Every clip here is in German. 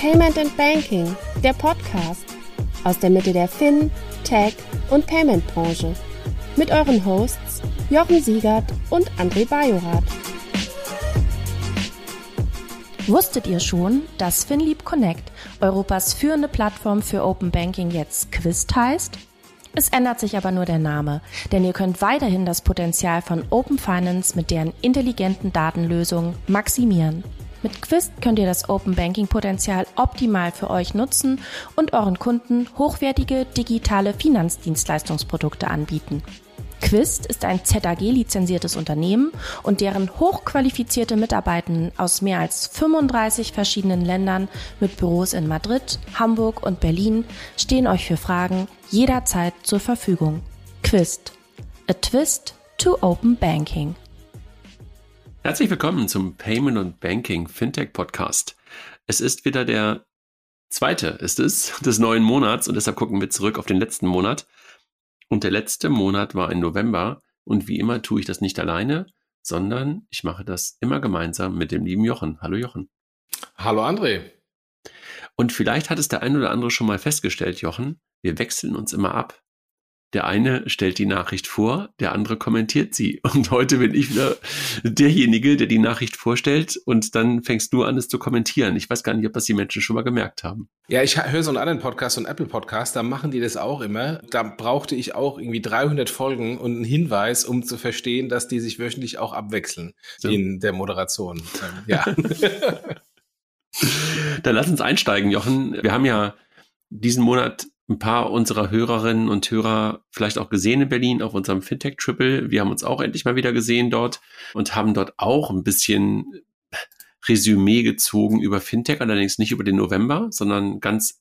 Payment and Banking, der Podcast aus der Mitte der Fin, Tech und Payment Branche mit euren Hosts Jochen Siegert und André Bajorath. Wusstet ihr schon, dass FinLeap Connect, Europas führende Plattform für Open Banking, jetzt Quist heißt? Es ändert sich aber nur der Name, denn ihr könnt weiterhin das Potenzial von Open Finance mit deren intelligenten Datenlösungen maximieren. Mit Quist könnt ihr das Open Banking Potenzial optimal für euch nutzen und euren Kunden hochwertige digitale Finanzdienstleistungsprodukte anbieten. Quist ist ein ZAG-lizenziertes Unternehmen und deren hochqualifizierte Mitarbeitenden aus mehr als 35 verschiedenen Ländern mit Büros in Madrid, Hamburg und Berlin stehen euch für Fragen jederzeit zur Verfügung. Quist. A Twist to Open Banking. Herzlich willkommen zum Payment und Banking Fintech Podcast. Es ist wieder der zweite, ist es, des neuen Monats und deshalb gucken wir zurück auf den letzten Monat. Und der letzte Monat war im November und wie immer tue ich das nicht alleine, sondern ich mache das immer gemeinsam mit dem lieben Jochen. Hallo Jochen. Hallo André. Und vielleicht hat es der ein oder andere schon mal festgestellt, Jochen, wir wechseln uns immer ab. Der eine stellt die Nachricht vor, der andere kommentiert sie. Und heute bin ich wieder derjenige, der die Nachricht vorstellt und dann fängst du an, es zu kommentieren. Ich weiß gar nicht, ob das die Menschen schon mal gemerkt haben. Ja, ich höre so einen anderen Podcast, so einen Apple-Podcast, da machen die das auch immer. Da brauchte ich auch irgendwie 300 Folgen und einen Hinweis, um zu verstehen, dass die sich wöchentlich auch abwechseln so. in der Moderation. Ja. dann lass uns einsteigen, Jochen. Wir haben ja diesen Monat ein paar unserer Hörerinnen und Hörer vielleicht auch gesehen in Berlin auf unserem Fintech Triple. Wir haben uns auch endlich mal wieder gesehen dort und haben dort auch ein bisschen Resümee gezogen über Fintech, allerdings nicht über den November, sondern ganz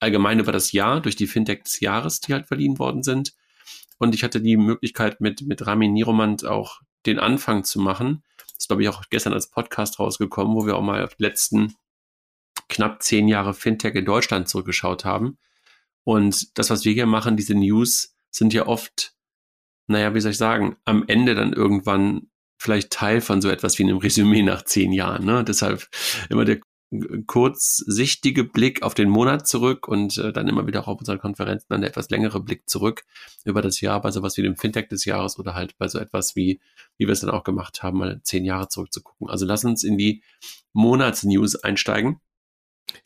allgemein über das Jahr durch die Fintech des Jahres, die halt verliehen worden sind. Und ich hatte die Möglichkeit mit, mit Ramin Niromand auch den Anfang zu machen. Das ist, glaube ich, auch gestern als Podcast rausgekommen, wo wir auch mal auf die letzten knapp zehn Jahre Fintech in Deutschland zurückgeschaut haben und das, was wir hier machen, diese News, sind ja oft, naja, wie soll ich sagen, am Ende dann irgendwann vielleicht Teil von so etwas wie einem Resümee nach zehn Jahren. Ne? Deshalb immer der kurzsichtige Blick auf den Monat zurück und äh, dann immer wieder auch auf unseren Konferenzen dann der etwas längere Blick zurück über das Jahr bei sowas wie dem Fintech des Jahres oder halt bei so etwas wie, wie wir es dann auch gemacht haben, mal zehn Jahre zurückzugucken. Also lass uns in die Monatsnews einsteigen.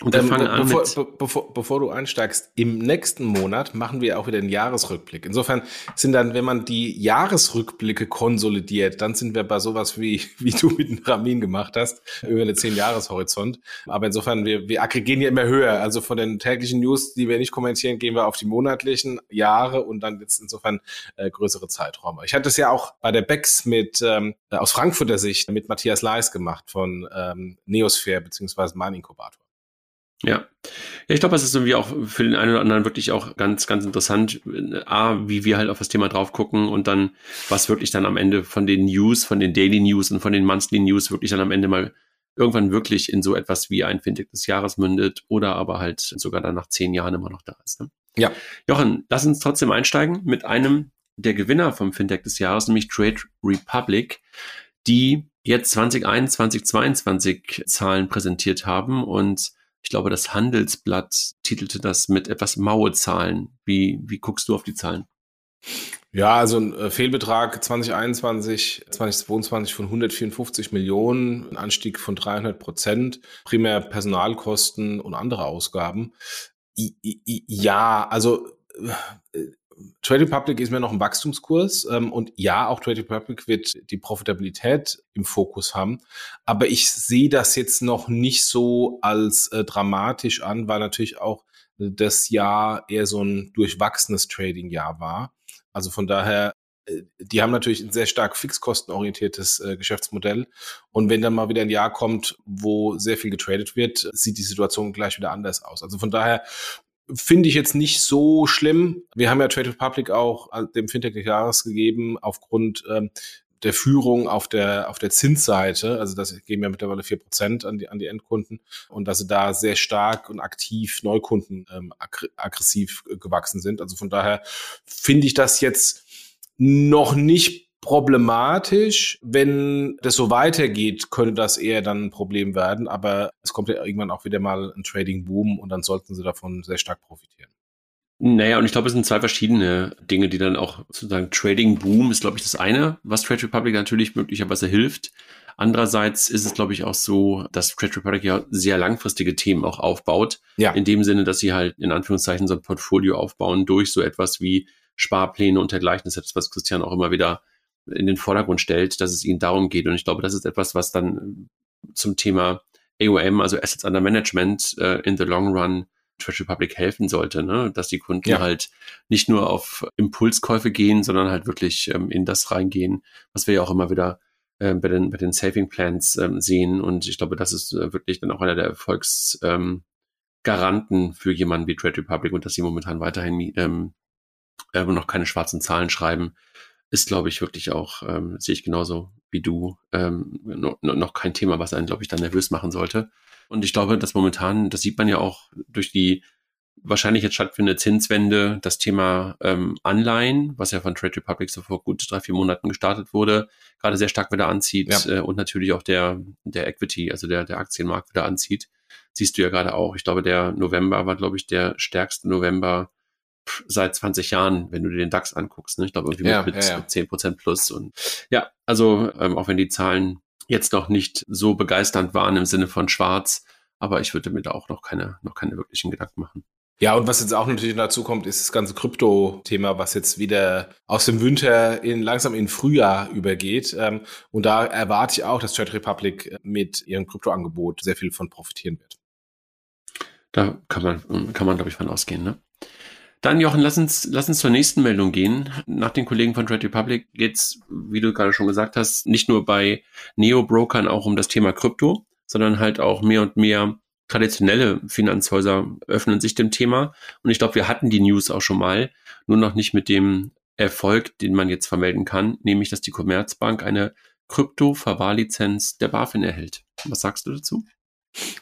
Und ähm, fangen an bevor, mit bevor, bevor du einsteigst, im nächsten Monat machen wir auch wieder einen Jahresrückblick. Insofern sind dann, wenn man die Jahresrückblicke konsolidiert, dann sind wir bei sowas wie, wie du mit dem Ramin gemacht hast, über eine zehn Jahreshorizont. Aber insofern, wir, wir aggregieren ja immer höher. Also von den täglichen News, die wir nicht kommentieren, gehen wir auf die monatlichen Jahre und dann jetzt insofern äh, größere Zeiträume. Ich hatte es ja auch bei der Bex mit ähm, aus Frankfurter Sicht mit Matthias Leis gemacht von ähm, Neosphere beziehungsweise Mein Inkubator. Ja. Ja, ich glaube, es ist irgendwie auch für den einen oder anderen wirklich auch ganz, ganz interessant, A, wie wir halt auf das Thema drauf gucken und dann, was wirklich dann am Ende von den News, von den Daily News und von den Monthly News wirklich dann am Ende mal irgendwann wirklich in so etwas wie ein Fintech des Jahres mündet oder aber halt sogar dann nach zehn Jahren immer noch da ist. Ne? Ja. Jochen, lass uns trotzdem einsteigen mit einem der Gewinner vom Fintech des Jahres, nämlich Trade Republic, die jetzt 2021, 2022 Zahlen präsentiert haben und ich glaube, das Handelsblatt titelte das mit etwas maue Zahlen. Wie, wie guckst du auf die Zahlen? Ja, also ein äh, Fehlbetrag 2021, 2022 von 154 Millionen, ein Anstieg von 300 Prozent, primär Personalkosten und andere Ausgaben. Ja, also äh, Trade Republic ist mir noch ein Wachstumskurs ähm, und ja, auch Trade Republic wird die Profitabilität im Fokus haben. Aber ich sehe das jetzt noch nicht so als äh, dramatisch an, weil natürlich auch das Jahr eher so ein durchwachsenes Trading-Jahr war. Also von daher, äh, die haben natürlich ein sehr stark fixkostenorientiertes äh, Geschäftsmodell. Und wenn dann mal wieder ein Jahr kommt, wo sehr viel getradet wird, sieht die Situation gleich wieder anders aus. Also von daher finde ich jetzt nicht so schlimm. Wir haben ja Trade Republic auch dem Fintech des Jahres gegeben aufgrund ähm, der Führung auf der, auf der Zinsseite, also das geben ja mittlerweile vier Prozent an die, an die Endkunden und dass sie da sehr stark und aktiv Neukunden ähm, aggressiv gewachsen sind. Also von daher finde ich das jetzt noch nicht problematisch. Wenn das so weitergeht, könnte das eher dann ein Problem werden. Aber es kommt ja irgendwann auch wieder mal ein Trading-Boom und dann sollten sie davon sehr stark profitieren. Naja, und ich glaube, es sind zwei verschiedene Dinge, die dann auch sozusagen Trading Boom ist, glaube ich, das eine, was Trade Republic natürlich möglicherweise hilft. Andererseits ist es, glaube ich, auch so, dass Trade Republic ja sehr langfristige Themen auch aufbaut. Ja. In dem Sinne, dass sie halt in Anführungszeichen so ein Portfolio aufbauen durch so etwas wie Sparpläne und dergleichen. Das ist etwas, was Christian auch immer wieder in den Vordergrund stellt, dass es ihnen darum geht. Und ich glaube, das ist etwas, was dann zum Thema AOM, also Assets Under Management, äh, in the long run Trade Republic helfen sollte, ne? dass die Kunden ja. halt nicht nur auf Impulskäufe gehen, sondern halt wirklich ähm, in das reingehen, was wir ja auch immer wieder äh, bei, den, bei den Saving Plans ähm, sehen. Und ich glaube, das ist äh, wirklich dann auch einer der Erfolgsgaranten ähm, für jemanden wie Trade Republic und dass sie momentan weiterhin ähm, äh, noch keine schwarzen Zahlen schreiben, ist, glaube ich, wirklich auch, ähm, sehe ich genauso wie du, ähm, no, no, noch kein Thema, was einen, glaube ich, dann nervös machen sollte. Und ich glaube, dass momentan, das sieht man ja auch durch die wahrscheinlich jetzt stattfindende Zinswende, das Thema ähm, Anleihen, was ja von Trade Republic so vor gut drei, vier Monaten gestartet wurde, gerade sehr stark wieder anzieht ja. äh, und natürlich auch der, der Equity, also der, der Aktienmarkt wieder anzieht. Siehst du ja gerade auch. Ich glaube, der November war, glaube ich, der stärkste November seit 20 Jahren, wenn du dir den DAX anguckst. Ne? Ich glaube, irgendwie ja, mit, ja, ja. 10% plus. Und ja, also ähm, auch wenn die Zahlen jetzt noch nicht so begeisternd waren im Sinne von schwarz, aber ich würde mir da auch noch keine, noch keine wirklichen Gedanken machen. Ja, und was jetzt auch natürlich dazu kommt, ist das ganze Krypto-Thema, was jetzt wieder aus dem Winter in langsam in Frühjahr übergeht. Ähm, und da erwarte ich auch, dass Trade Republic mit ihrem Kryptoangebot sehr viel von profitieren wird. Da kann man, kann man, glaube ich, von ausgehen, ne? Dann, Jochen, lass uns, lass uns zur nächsten Meldung gehen. Nach den Kollegen von Trade Republic geht's, wie du gerade schon gesagt hast, nicht nur bei Neo-Brokern auch um das Thema Krypto, sondern halt auch mehr und mehr traditionelle Finanzhäuser öffnen sich dem Thema. Und ich glaube, wir hatten die News auch schon mal, nur noch nicht mit dem Erfolg, den man jetzt vermelden kann, nämlich, dass die Commerzbank eine Krypto-Verwahrlizenz der BaFin erhält. Was sagst du dazu?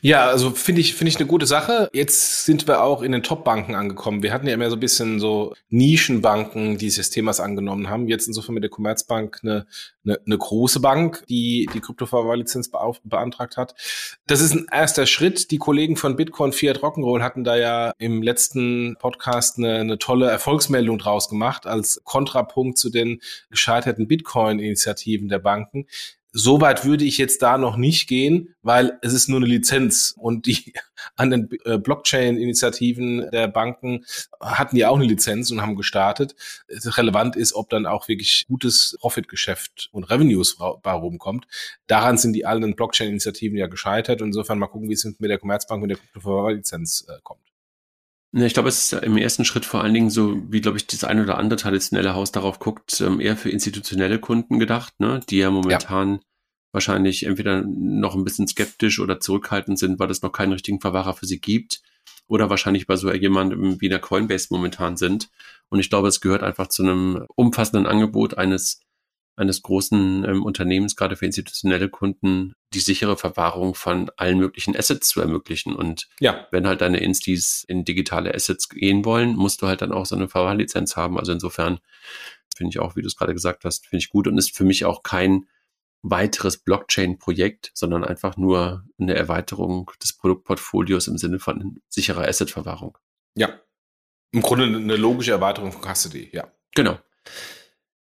Ja, also finde ich, finde ich eine gute Sache. Jetzt sind wir auch in den Top-Banken angekommen. Wir hatten ja immer so ein bisschen so Nischenbanken, die sich des Themas angenommen haben. Jetzt insofern mit der Commerzbank eine, eine, eine große Bank, die die Kryptoverwahrlizenz beantragt hat. Das ist ein erster Schritt. Die Kollegen von Bitcoin Fiat Rock'n'Roll hatten da ja im letzten Podcast eine, eine tolle Erfolgsmeldung draus gemacht als Kontrapunkt zu den gescheiterten Bitcoin-Initiativen der Banken. Soweit würde ich jetzt da noch nicht gehen, weil es ist nur eine Lizenz und die anderen äh, Blockchain-Initiativen der Banken hatten ja auch eine Lizenz und haben gestartet. Relevant ist, ob dann auch wirklich gutes Profitgeschäft und Revenues bei rumkommt. Daran sind die allen Blockchain-Initiativen ja gescheitert. Insofern mal gucken, wie es mit der Commerzbank mit der Kryptoverwahrlizenz äh, kommt. Ich glaube, es ist im ersten Schritt vor allen Dingen so, wie, glaube ich, das eine oder andere traditionelle Haus darauf guckt, ähm, eher für institutionelle Kunden gedacht, ne? die ja momentan ja. wahrscheinlich entweder noch ein bisschen skeptisch oder zurückhaltend sind, weil es noch keinen richtigen Verwahrer für sie gibt oder wahrscheinlich bei so jemandem wie der Coinbase momentan sind. Und ich glaube, es gehört einfach zu einem umfassenden Angebot eines eines großen ähm, Unternehmens, gerade für institutionelle Kunden, die sichere Verwahrung von allen möglichen Assets zu ermöglichen. Und ja. wenn halt deine Instis in digitale Assets gehen wollen, musst du halt dann auch so eine Verwahrlizenz haben. Also insofern finde ich auch, wie du es gerade gesagt hast, finde ich gut und ist für mich auch kein weiteres Blockchain-Projekt, sondern einfach nur eine Erweiterung des Produktportfolios im Sinne von sicherer Asset-Verwahrung. Ja. Im Grunde eine logische Erweiterung von Custody, ja. Genau.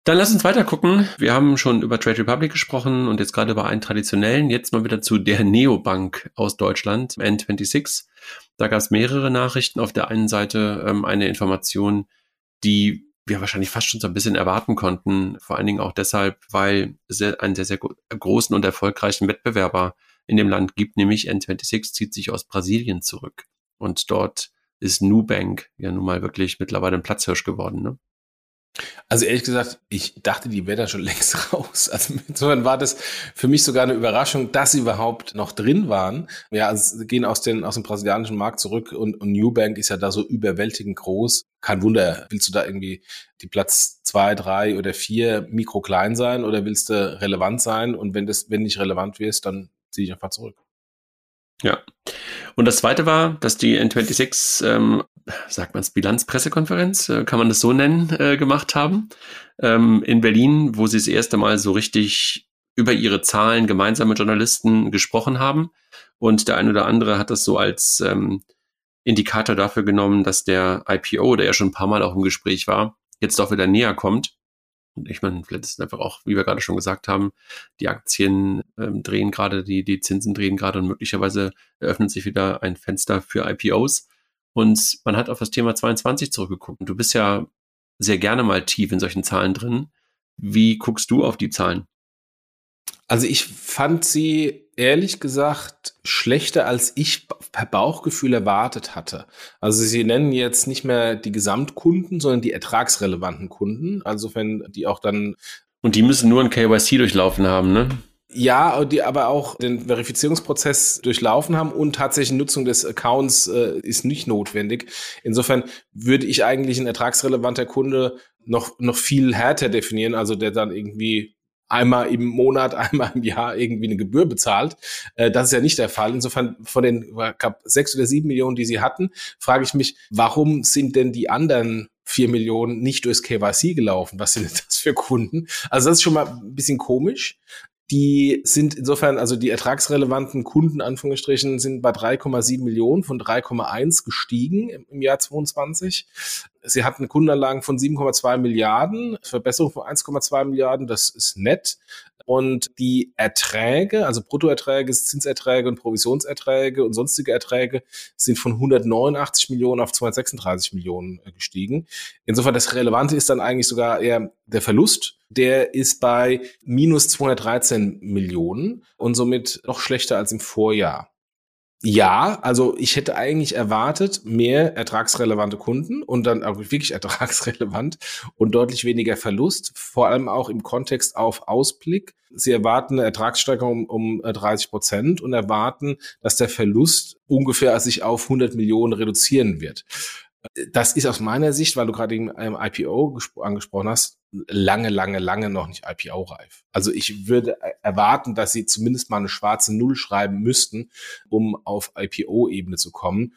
Dann lass uns weiter gucken. Wir haben schon über Trade Republic gesprochen und jetzt gerade über einen traditionellen. Jetzt mal wieder zu der Neobank aus Deutschland, N26. Da gab es mehrere Nachrichten. Auf der einen Seite ähm, eine Information, die wir wahrscheinlich fast schon so ein bisschen erwarten konnten. Vor allen Dingen auch deshalb, weil es einen sehr, sehr großen und erfolgreichen Wettbewerber in dem Land gibt, nämlich N26 zieht sich aus Brasilien zurück. Und dort ist Nubank ja nun mal wirklich mittlerweile ein Platzhirsch geworden. Ne? Also ehrlich gesagt, ich dachte, die wäre da schon längst raus. Also insofern war das für mich sogar eine Überraschung, dass sie überhaupt noch drin waren. Ja, also sie gehen aus, den, aus dem brasilianischen Markt zurück und, und Newbank ist ja da so überwältigend groß. Kein Wunder, willst du da irgendwie die Platz zwei, drei oder vier mikro klein sein oder willst du relevant sein? Und wenn das, wenn nicht relevant wirst, dann ziehe ich einfach zurück. Ja. Und das zweite war, dass die N26, ähm, sagt man es, Bilanzpressekonferenz, äh, kann man das so nennen, äh, gemacht haben, ähm, in Berlin, wo sie das erste Mal so richtig über ihre Zahlen gemeinsam mit Journalisten gesprochen haben. Und der eine oder andere hat das so als ähm, Indikator dafür genommen, dass der IPO, der ja schon ein paar Mal auch im Gespräch war, jetzt doch wieder näher kommt. Und ich meine, es einfach auch, wie wir gerade schon gesagt haben, die Aktien ähm, drehen gerade, die, die Zinsen drehen gerade und möglicherweise eröffnet sich wieder ein Fenster für IPOs. Und man hat auf das Thema 22 zurückgeguckt. Du bist ja sehr gerne mal tief in solchen Zahlen drin. Wie guckst du auf die Zahlen? Also ich fand sie ehrlich gesagt schlechter, als ich per Bauchgefühl erwartet hatte. Also sie nennen jetzt nicht mehr die Gesamtkunden, sondern die ertragsrelevanten Kunden. Also wenn die auch dann. Und die müssen nur ein KYC durchlaufen haben, ne? Ja, die aber auch den Verifizierungsprozess durchlaufen haben und tatsächlich Nutzung des Accounts äh, ist nicht notwendig. Insofern würde ich eigentlich ein ertragsrelevanter Kunde noch, noch viel härter definieren, also der dann irgendwie einmal im Monat, einmal im Jahr irgendwie eine Gebühr bezahlt. Äh, das ist ja nicht der Fall. Insofern von den glaub, sechs oder sieben Millionen, die sie hatten, frage ich mich, warum sind denn die anderen vier Millionen nicht durchs KYC gelaufen? Was sind das für Kunden? Also das ist schon mal ein bisschen komisch. Die sind insofern, also die ertragsrelevanten Kunden, Anführungsstrichen, sind bei 3,7 Millionen von 3,1 gestiegen im Jahr 22. Sie hatten Kundenanlagen von 7,2 Milliarden, Verbesserung von 1,2 Milliarden, das ist nett. Und die Erträge, also Bruttoerträge, Zinserträge und Provisionserträge und sonstige Erträge sind von 189 Millionen auf 236 Millionen äh, gestiegen. Insofern das Relevante ist dann eigentlich sogar eher der Verlust. Der ist bei minus 213 Millionen und somit noch schlechter als im Vorjahr. Ja, also ich hätte eigentlich erwartet, mehr ertragsrelevante Kunden und dann auch wirklich ertragsrelevant und deutlich weniger Verlust, vor allem auch im Kontext auf Ausblick. Sie erwarten eine Ertragssteigerung um, um 30 Prozent und erwarten, dass der Verlust ungefähr sich auf 100 Millionen reduzieren wird. Das ist aus meiner Sicht, weil du gerade im IPO angesprochen hast, lange, lange, lange noch nicht IPO-reif. Also ich würde erwarten, dass sie zumindest mal eine schwarze Null schreiben müssten, um auf IPO-Ebene zu kommen.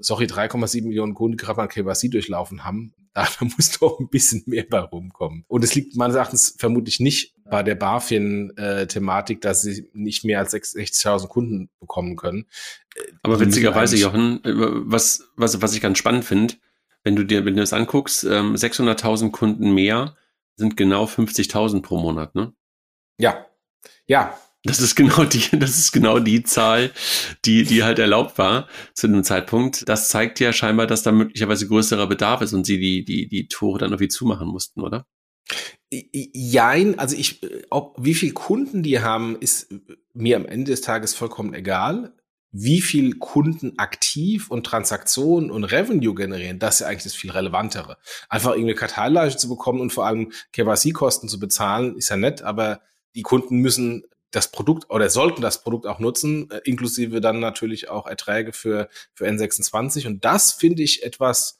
Sorry, 3,7 Millionen Kunden, gerade mal KYC durchlaufen haben. Da muss doch ein bisschen mehr bei rumkommen. Und es liegt meines Erachtens vermutlich nicht bei der BaFin-Thematik, dass sie nicht mehr als 60.000 Kunden bekommen können. Aber witzigerweise, Jochen, äh, was, was, was ich ganz spannend finde, wenn du dir, wenn du das anguckst, 600.000 ähm, Kunden mehr sind genau 50.000 pro Monat, ne? Ja, ja. Das ist genau die, das ist genau die Zahl, die, die halt erlaubt war zu einem Zeitpunkt. Das zeigt ja scheinbar, dass da möglicherweise größerer Bedarf ist und sie die, die, die Tore dann irgendwie zumachen mussten, oder? Jein, also ich, ob, wie viel Kunden die haben, ist mir am Ende des Tages vollkommen egal wie viel Kunden aktiv und Transaktionen und Revenue generieren, das ist ja eigentlich das viel relevantere. Einfach irgendeine Karteillage zu bekommen und vor allem KYC-Kosten zu bezahlen, ist ja nett, aber die Kunden müssen das Produkt oder sollten das Produkt auch nutzen, äh, inklusive dann natürlich auch Erträge für, für N26. Und das finde ich etwas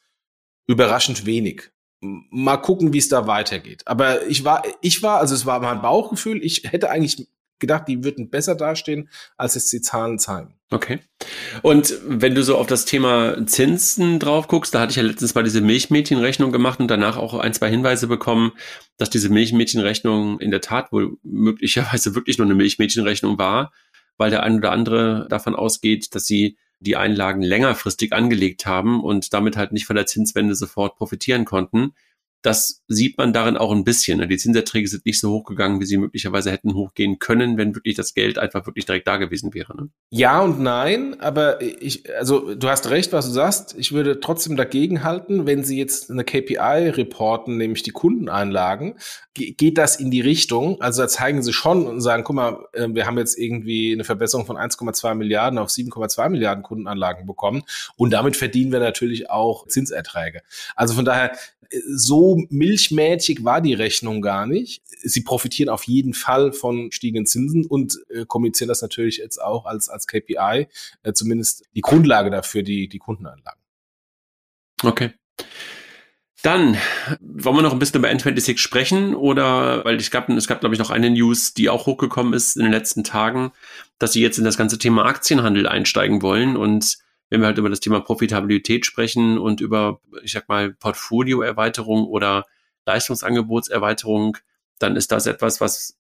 überraschend wenig. Mal gucken, wie es da weitergeht. Aber ich war, ich war, also es war mein Bauchgefühl, ich hätte eigentlich gedacht, die würden besser dastehen, als es die Zahlen zeigen. Okay. Und wenn du so auf das Thema Zinsen drauf guckst, da hatte ich ja letztens mal diese Milchmädchenrechnung gemacht und danach auch ein, zwei Hinweise bekommen, dass diese Milchmädchenrechnung in der Tat wohl möglicherweise wirklich nur eine Milchmädchenrechnung war, weil der ein oder andere davon ausgeht, dass sie die Einlagen längerfristig angelegt haben und damit halt nicht von der Zinswende sofort profitieren konnten das sieht man darin auch ein bisschen. Ne? Die Zinserträge sind nicht so hochgegangen, wie sie möglicherweise hätten hochgehen können, wenn wirklich das Geld einfach wirklich direkt da gewesen wäre. Ne? Ja und nein, aber ich, also du hast recht, was du sagst. Ich würde trotzdem dagegen halten, wenn sie jetzt eine KPI reporten, nämlich die Kundeneinlagen, geht das in die Richtung. Also da zeigen sie schon und sagen, guck mal, ähm, wir haben jetzt irgendwie eine Verbesserung von 1,2 Milliarden auf 7,2 Milliarden Kundenanlagen bekommen und damit verdienen wir natürlich auch Zinserträge. Also von daher so milchmäßig war die Rechnung gar nicht. Sie profitieren auf jeden Fall von stiegenden Zinsen und äh, kommunizieren das natürlich jetzt auch als, als KPI, äh, zumindest die Grundlage dafür, die, die Kundenanlagen. Okay. Dann wollen wir noch ein bisschen über N26 sprechen oder weil ich gab, es gab glaube ich noch eine News, die auch hochgekommen ist in den letzten Tagen, dass sie jetzt in das ganze Thema Aktienhandel einsteigen wollen und wenn wir halt über das Thema Profitabilität sprechen und über, ich sag mal, Portfolioerweiterung oder Leistungsangebotserweiterung, dann ist das etwas, was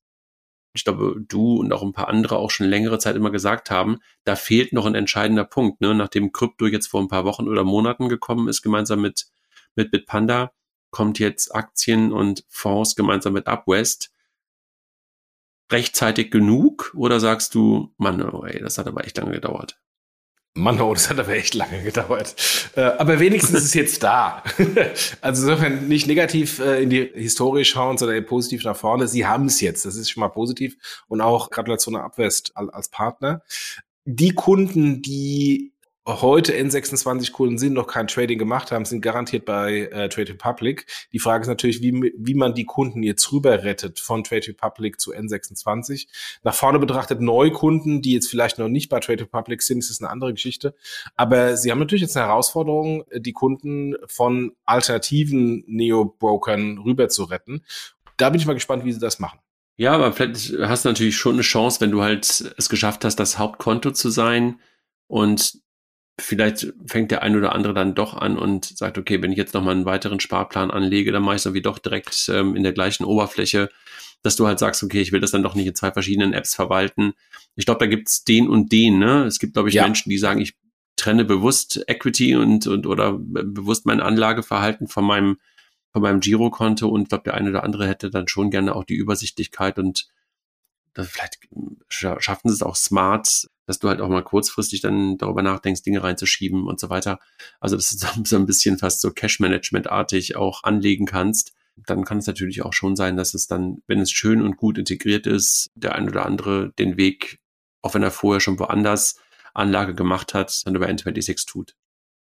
ich glaube, du und auch ein paar andere auch schon längere Zeit immer gesagt haben, da fehlt noch ein entscheidender Punkt. Ne? Nachdem Krypto jetzt vor ein paar Wochen oder Monaten gekommen ist, gemeinsam mit, mit Bitpanda, kommt jetzt Aktien und Fonds gemeinsam mit Upwest. Rechtzeitig genug oder sagst du, Mann, oh ey, das hat aber echt lange gedauert? Mann, oh, das hat aber echt lange gedauert. Äh, aber wenigstens ist es jetzt da. also insofern nicht negativ äh, in die Historie schauen, sondern positiv nach vorne. Sie haben es jetzt. Das ist schon mal positiv. Und auch Gratulation an Abwest als Partner. Die Kunden, die heute N26-Kunden sind, noch kein Trading gemacht haben, sind garantiert bei äh, Trade Republic. Die Frage ist natürlich, wie, wie man die Kunden jetzt rüber rettet von Trade Republic zu N26. Nach vorne betrachtet Neukunden, die jetzt vielleicht noch nicht bei Trade Republic sind, ist eine andere Geschichte. Aber sie haben natürlich jetzt eine Herausforderung, die Kunden von alternativen Neo-Brokern rüber zu retten. Da bin ich mal gespannt, wie sie das machen. Ja, aber vielleicht hast du natürlich schon eine Chance, wenn du halt es geschafft hast, das Hauptkonto zu sein und vielleicht fängt der ein oder andere dann doch an und sagt, okay, wenn ich jetzt nochmal einen weiteren Sparplan anlege, dann mache ich es irgendwie doch direkt ähm, in der gleichen Oberfläche, dass du halt sagst, okay, ich will das dann doch nicht in zwei verschiedenen Apps verwalten. Ich glaube, da gibt's den und den, ne? Es gibt, glaube ich, ja. Menschen, die sagen, ich trenne bewusst Equity und, und oder bewusst mein Anlageverhalten von meinem, von meinem Girokonto und ich glaube, der eine oder andere hätte dann schon gerne auch die Übersichtlichkeit und das, vielleicht schaffen sie es auch smart, dass du halt auch mal kurzfristig dann darüber nachdenkst, Dinge reinzuschieben und so weiter. Also dass du so ein bisschen fast so Cash-Management-artig auch anlegen kannst. Dann kann es natürlich auch schon sein, dass es dann, wenn es schön und gut integriert ist, der ein oder andere den Weg, auch wenn er vorher schon woanders Anlage gemacht hat, dann über N26 tut.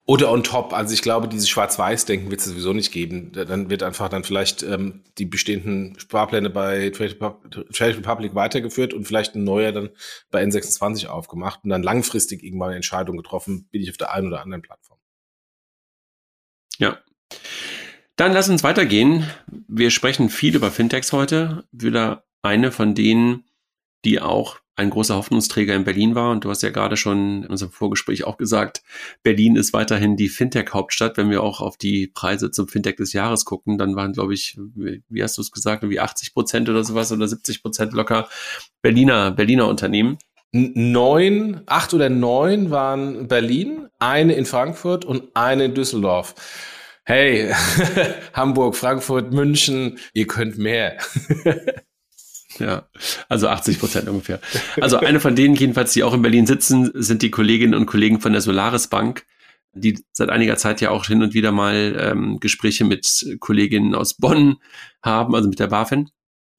Oder on top, also ich glaube, dieses Schwarz-Weiß-Denken wird es sowieso nicht geben. Dann wird einfach dann vielleicht ähm, die bestehenden Sparpläne bei Trade, Republic weitergeführt und vielleicht ein neuer dann bei N26 aufgemacht und dann langfristig irgendwann eine Entscheidung getroffen, bin ich auf der einen oder anderen Plattform. Ja. Dann lass uns weitergehen. Wir sprechen viel über Fintechs heute. Wieder eine von denen, die auch ein großer Hoffnungsträger in Berlin war. Und du hast ja gerade schon in unserem Vorgespräch auch gesagt, Berlin ist weiterhin die Fintech-Hauptstadt. Wenn wir auch auf die Preise zum Fintech des Jahres gucken, dann waren, glaube ich, wie hast du es gesagt, wie 80 Prozent oder sowas oder 70 Prozent locker Berliner, Berliner Unternehmen. Neun, acht oder neun waren Berlin, eine in Frankfurt und eine in Düsseldorf. Hey, Hamburg, Frankfurt, München, ihr könnt mehr. Ja, also 80 Prozent ungefähr. Also eine von denen jedenfalls, die auch in Berlin sitzen, sind die Kolleginnen und Kollegen von der Solaris Bank, die seit einiger Zeit ja auch hin und wieder mal ähm, Gespräche mit Kolleginnen aus Bonn haben, also mit der BaFin.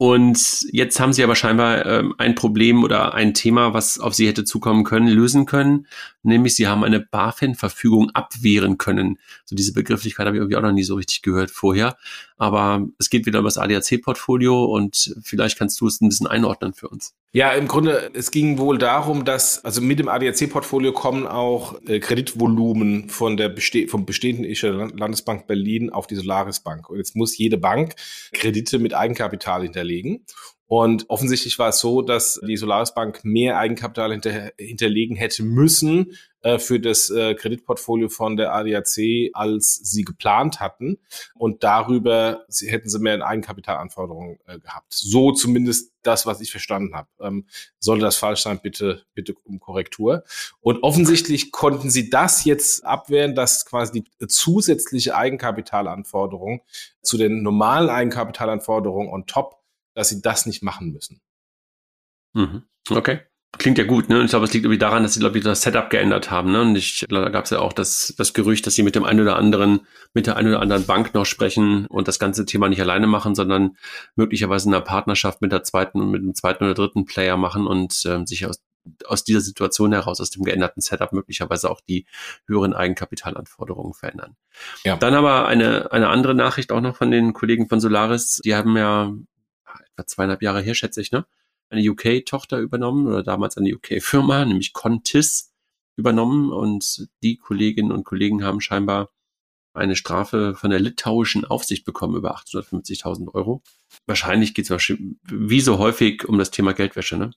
Und jetzt haben sie aber scheinbar ähm, ein Problem oder ein Thema, was auf sie hätte zukommen können, lösen können. Nämlich sie haben eine BaFin-Verfügung abwehren können. So diese Begrifflichkeit habe ich irgendwie auch noch nie so richtig gehört vorher. Aber es geht wieder um das ADAC-Portfolio und vielleicht kannst du es ein bisschen einordnen für uns. Ja, im Grunde, es ging wohl darum, dass, also mit dem ADAC-Portfolio kommen auch äh, Kreditvolumen von der beste vom bestehenden Ischer Landesbank Berlin auf die Solaris Bank. Und jetzt muss jede Bank Kredite mit Eigenkapital hinterlegen. Und offensichtlich war es so, dass die Solaris Bank mehr Eigenkapital hinter, hinterlegen hätte müssen äh, für das äh, Kreditportfolio von der ADAC, als sie geplant hatten. Und darüber sie, hätten sie mehr Eigenkapitalanforderungen äh, gehabt. So zumindest das, was ich verstanden habe. Ähm, sollte das falsch sein, bitte, bitte um Korrektur. Und offensichtlich konnten sie das jetzt abwehren, dass quasi die zusätzliche Eigenkapitalanforderung zu den normalen Eigenkapitalanforderungen on top dass sie das nicht machen müssen. Mhm. Okay. Klingt ja gut, ne? Ich glaube, es liegt irgendwie daran, dass sie, glaube ich, das Setup geändert haben, ne? Und ich, da gab es ja auch das, das Gerücht, dass sie mit dem einen oder anderen, mit der einen oder anderen Bank noch sprechen und das ganze Thema nicht alleine machen, sondern möglicherweise in einer Partnerschaft mit der zweiten und mit dem zweiten oder dritten Player machen und ähm, sich aus, aus dieser Situation heraus, aus dem geänderten Setup möglicherweise auch die höheren Eigenkapitalanforderungen verändern. Ja. Dann aber eine, eine andere Nachricht auch noch von den Kollegen von Solaris. Die haben ja etwa zweieinhalb Jahre her, schätze ich, ne? Eine UK-Tochter übernommen oder damals eine UK-Firma, nämlich Contis übernommen und die Kolleginnen und Kollegen haben scheinbar eine Strafe von der litauischen Aufsicht bekommen über 850.000 Euro. Wahrscheinlich geht es wie so häufig um das Thema Geldwäsche, ne?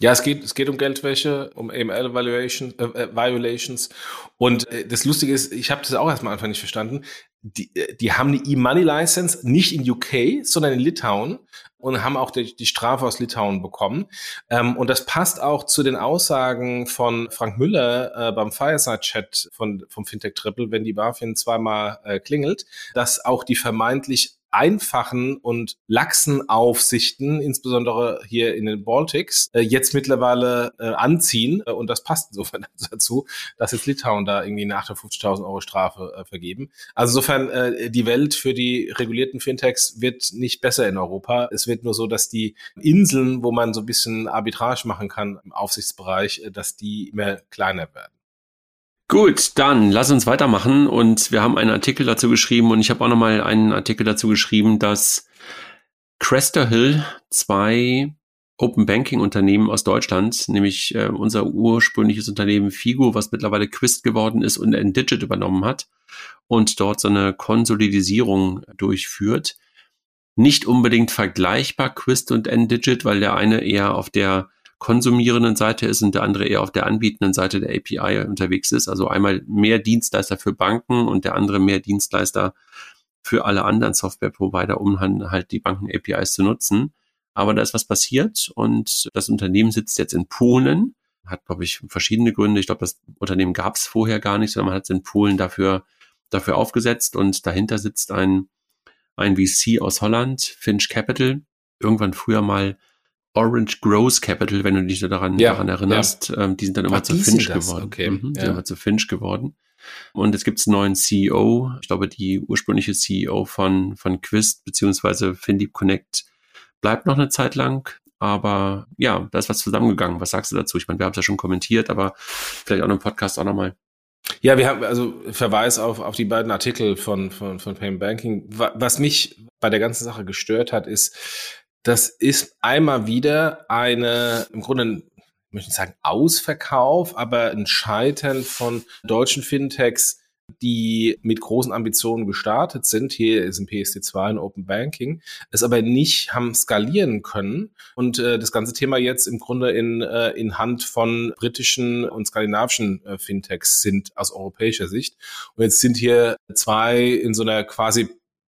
Ja, es geht, es geht um Geldwäsche, um AML Violations, äh, äh, Violations. Und äh, das Lustige ist, ich habe das auch erstmal einfach nicht verstanden. Die, äh, die haben eine E-Money-License nicht in UK, sondern in Litauen und haben auch die, die Strafe aus Litauen bekommen. Ähm, und das passt auch zu den Aussagen von Frank Müller äh, beim Fireside-Chat von, vom Fintech Triple, wenn die BaFin zweimal äh, klingelt, dass auch die vermeintlich einfachen und laxen Aufsichten, insbesondere hier in den Baltics, äh, jetzt mittlerweile äh, anziehen. Äh, und das passt insofern dazu, dass jetzt Litauen da irgendwie eine 58.000 Euro Strafe vergeben. Also insofern, die Welt für die regulierten Fintechs wird nicht besser in Europa. Es wird nur so, dass die Inseln, wo man so ein bisschen Arbitrage machen kann im Aufsichtsbereich, dass die immer kleiner werden. Gut, dann lass uns weitermachen und wir haben einen Artikel dazu geschrieben und ich habe auch nochmal einen Artikel dazu geschrieben, dass Crester Hill zwei Open Banking Unternehmen aus Deutschland, nämlich äh, unser ursprüngliches Unternehmen Figo, was mittlerweile Quist geworden ist und Endigit übernommen hat und dort so eine Konsolidisierung durchführt. Nicht unbedingt vergleichbar Quist und Endigit, weil der eine eher auf der konsumierenden Seite ist und der andere eher auf der anbietenden Seite der API unterwegs ist. Also einmal mehr Dienstleister für Banken und der andere mehr Dienstleister für alle anderen Software-Provider, um halt die Banken-APIs zu nutzen. Aber da ist was passiert und das Unternehmen sitzt jetzt in Polen, hat, glaube ich, verschiedene Gründe. Ich glaube, das Unternehmen gab es vorher gar nicht, sondern man hat es in Polen dafür, dafür aufgesetzt und dahinter sitzt ein, ein VC aus Holland, Finch Capital, irgendwann früher mal Orange Growth Capital, wenn du dich daran, ja, daran erinnerst. Ja. Ähm, die sind dann immer Ach, zu Finch geworden. Okay. Mhm, ja. sind immer zu Finch geworden. Und es gibt einen neuen CEO. Ich glaube, die ursprüngliche CEO von, von Quist beziehungsweise FinDeep Connect bleibt noch eine Zeit lang. Aber ja, da ist was zusammengegangen. Was sagst du dazu? Ich meine, wir haben es ja schon kommentiert, aber vielleicht auch im Podcast auch nochmal. Ja, wir haben also Verweis auf, auf die beiden Artikel von, von, von Payment Banking. Was mich bei der ganzen Sache gestört hat, ist, das ist einmal wieder eine, im Grunde, ich möchte sagen Ausverkauf, aber ein Scheitern von deutschen Fintechs, die mit großen Ambitionen gestartet sind. Hier ist ein PSD2 ein Open Banking, es aber nicht haben skalieren können und äh, das ganze Thema jetzt im Grunde in, äh, in Hand von britischen und skandinavischen äh, Fintechs sind aus europäischer Sicht. Und jetzt sind hier zwei in so einer quasi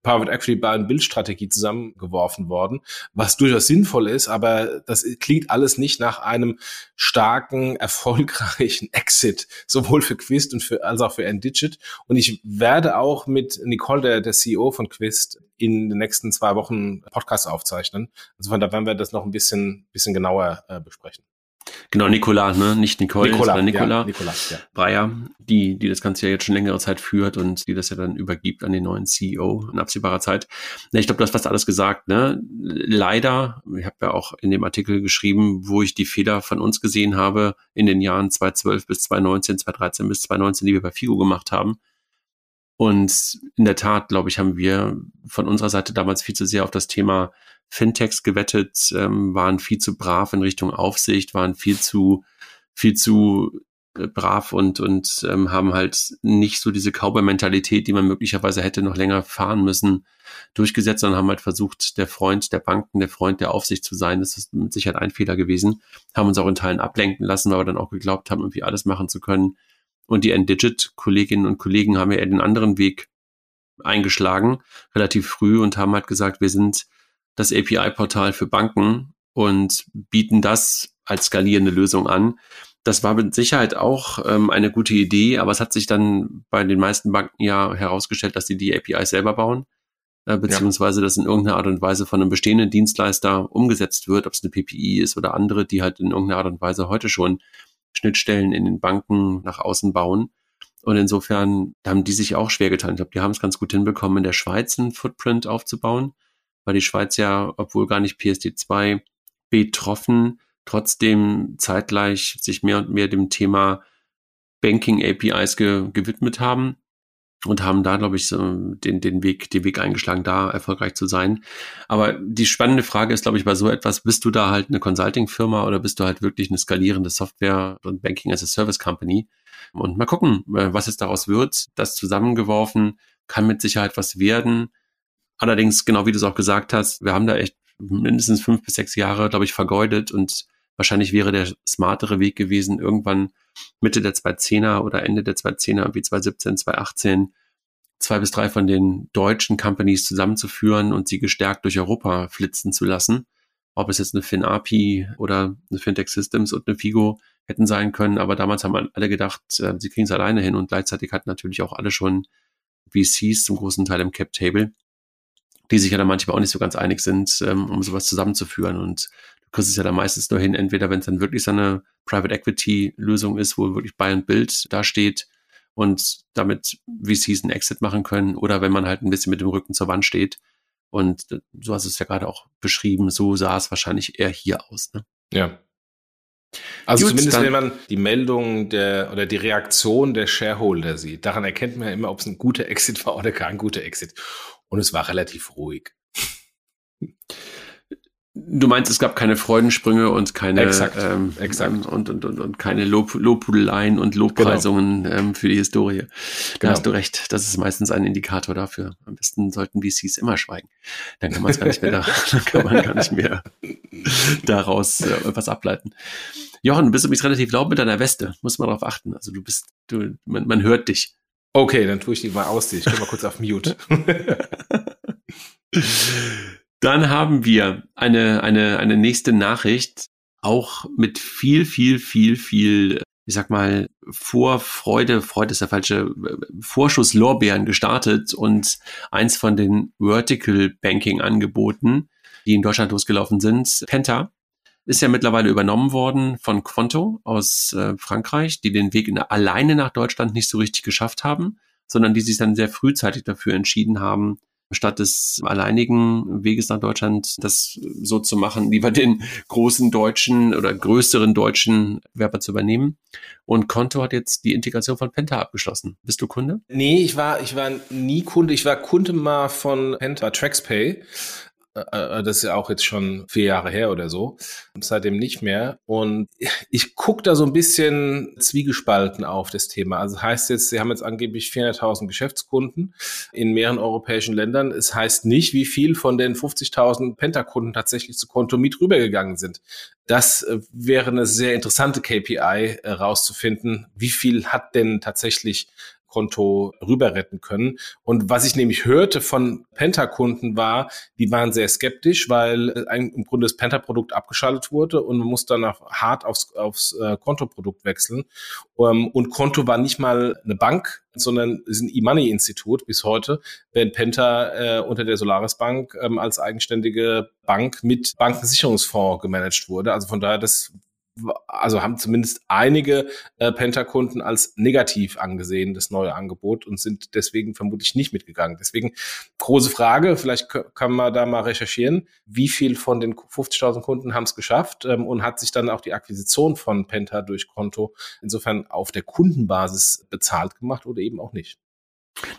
Private Equity Buy and Build Strategie zusammengeworfen worden, was durchaus sinnvoll ist, aber das klingt alles nicht nach einem starken, erfolgreichen Exit, sowohl für Quist und für, als auch für Endigit. Und ich werde auch mit Nicole, der, der CEO von Quist, in den nächsten zwei Wochen Podcast aufzeichnen. Also von da werden wir das noch ein bisschen, bisschen genauer äh, besprechen. Genau, Nicola, ne? Nicht Nicole, Nicola, sondern Nicola, ja, Nicola ja. Breyer, die, die das Ganze ja jetzt schon längere Zeit führt und die das ja dann übergibt an den neuen CEO in absehbarer Zeit. Ja, ich glaube, du hast fast alles gesagt, ne? Leider, ich habe ja auch in dem Artikel geschrieben, wo ich die Fehler von uns gesehen habe in den Jahren 2012 bis 2019, 2013 bis 2019, die wir bei Figo gemacht haben. Und in der Tat, glaube ich, haben wir von unserer Seite damals viel zu sehr auf das Thema Fintechs gewettet, ähm, waren viel zu brav in Richtung Aufsicht, waren viel zu, viel zu äh, brav und, und ähm, haben halt nicht so diese Cowboy-Mentalität, die man möglicherweise hätte noch länger fahren müssen, durchgesetzt, sondern haben halt versucht, der Freund der Banken, der Freund der Aufsicht zu sein. Das ist mit Sicherheit ein Fehler gewesen. Haben uns auch in Teilen ablenken lassen, weil wir dann auch geglaubt haben, irgendwie alles machen zu können. Und die Endigit-Kolleginnen und Kollegen haben ja eher den anderen Weg eingeschlagen, relativ früh und haben halt gesagt, wir sind das API-Portal für Banken und bieten das als skalierende Lösung an. Das war mit Sicherheit auch ähm, eine gute Idee, aber es hat sich dann bei den meisten Banken ja herausgestellt, dass sie die APIs selber bauen, äh, beziehungsweise ja. das in irgendeiner Art und Weise von einem bestehenden Dienstleister umgesetzt wird, ob es eine PPI ist oder andere, die halt in irgendeiner Art und Weise heute schon Schnittstellen in den Banken nach außen bauen. Und insofern haben die sich auch schwer getan. Ich glaube, die haben es ganz gut hinbekommen, in der Schweiz einen Footprint aufzubauen weil die Schweiz ja, obwohl gar nicht PSD2 betroffen, trotzdem zeitgleich sich mehr und mehr dem Thema Banking APIs ge gewidmet haben und haben da, glaube ich, den, den Weg, den Weg eingeschlagen, da erfolgreich zu sein. Aber die spannende Frage ist, glaube ich, bei so etwas, bist du da halt eine Consulting-Firma oder bist du halt wirklich eine skalierende Software und Banking as a Service Company? Und mal gucken, äh, was es daraus wird. Das zusammengeworfen kann mit Sicherheit was werden. Allerdings, genau wie du es auch gesagt hast, wir haben da echt mindestens fünf bis sechs Jahre, glaube ich, vergeudet und wahrscheinlich wäre der smartere Weg gewesen, irgendwann Mitte der 2010er oder Ende der 2010er, wie 2017, 2018, zwei bis drei von den deutschen Companies zusammenzuführen und sie gestärkt durch Europa flitzen zu lassen. Ob es jetzt eine FinAPI oder eine Fintech Systems und eine Figo hätten sein können, aber damals haben alle gedacht, äh, sie kriegen es alleine hin und gleichzeitig hatten natürlich auch alle schon VCs zum großen Teil im Cap Table, die sich ja dann manchmal auch nicht so ganz einig sind, ähm, um sowas zusammenzuführen und kriegst es ja dann meistens nur hin, entweder wenn es dann wirklich so eine Private Equity Lösung ist, wo wirklich Buy and Build da steht und damit VCs einen Exit machen können oder wenn man halt ein bisschen mit dem Rücken zur Wand steht und so hast du es ja gerade auch beschrieben, so sah es wahrscheinlich eher hier aus. Ne? Ja, also Gut, zumindest wenn man die Meldung der oder die Reaktion der Shareholder sieht, daran erkennt man ja immer, ob es ein guter Exit war oder kein guter Exit. Und es war relativ ruhig. Du meinst, es gab keine Freudensprünge und keine exakt, ähm, exakt. Und, und, und, und keine Lob, Lobhudeleien und Lobpreisungen genau. ähm, für die Historie. Da genau. hast du recht. Das ist meistens ein Indikator dafür. Am besten sollten VCs immer schweigen. Dann kann man es gar nicht mehr da, dann kann man gar nicht mehr daraus äh, was ableiten. Jochen, du bist übrigens relativ laut mit deiner Weste. Muss man darauf achten. Also du bist, du, man, man hört dich. Okay, dann tue ich die mal aus. Ich gehe mal kurz auf Mute. Dann haben wir eine, eine, eine nächste Nachricht, auch mit viel, viel, viel, viel, ich sag mal, Vorfreude, Freude ist der falsche, Vorschusslorbeeren gestartet und eins von den Vertical Banking Angeboten, die in Deutschland losgelaufen sind, Penta, ist ja mittlerweile übernommen worden von Quanto aus äh, Frankreich, die den Weg in, alleine nach Deutschland nicht so richtig geschafft haben, sondern die sich dann sehr frühzeitig dafür entschieden haben, statt des alleinigen Weges nach Deutschland das so zu machen, lieber den großen deutschen oder größeren deutschen Werber zu übernehmen. Und Konto hat jetzt die Integration von Penta abgeschlossen. Bist du Kunde? Nee, ich war, ich war nie Kunde. Ich war Kunde mal von Penta TraxPay. Äh, äh, das ist ja auch jetzt schon vier Jahre her oder so, seitdem nicht mehr. Und ich gucke da so ein bisschen zwiegespalten auf das Thema. Also heißt jetzt, sie haben jetzt angeblich 400.000 Geschäftskunden in mehreren europäischen Ländern. Es heißt nicht, wie viel von den 50.000 Pentakunden tatsächlich zu Kontomit rübergegangen sind. Das äh, wäre eine sehr interessante KPI rauszufinden. Wie viel hat denn tatsächlich Konto rüber retten können. Und was ich nämlich hörte von Penta-Kunden war, die waren sehr skeptisch, weil im Grunde das Penta-Produkt abgeschaltet wurde und man muss dann hart aufs, aufs äh, Kontoprodukt wechseln. Ähm, und Konto war nicht mal eine Bank, sondern ist ein E-Money-Institut bis heute, während Penta äh, unter der Solaris Bank ähm, als eigenständige Bank mit Bankensicherungsfonds gemanagt wurde. Also von daher, das also haben zumindest einige äh, Penta-Kunden als negativ angesehen, das neue Angebot und sind deswegen vermutlich nicht mitgegangen. Deswegen große Frage, vielleicht kann man da mal recherchieren, wie viel von den 50.000 Kunden haben es geschafft ähm, und hat sich dann auch die Akquisition von Penta durch Konto insofern auf der Kundenbasis bezahlt gemacht oder eben auch nicht.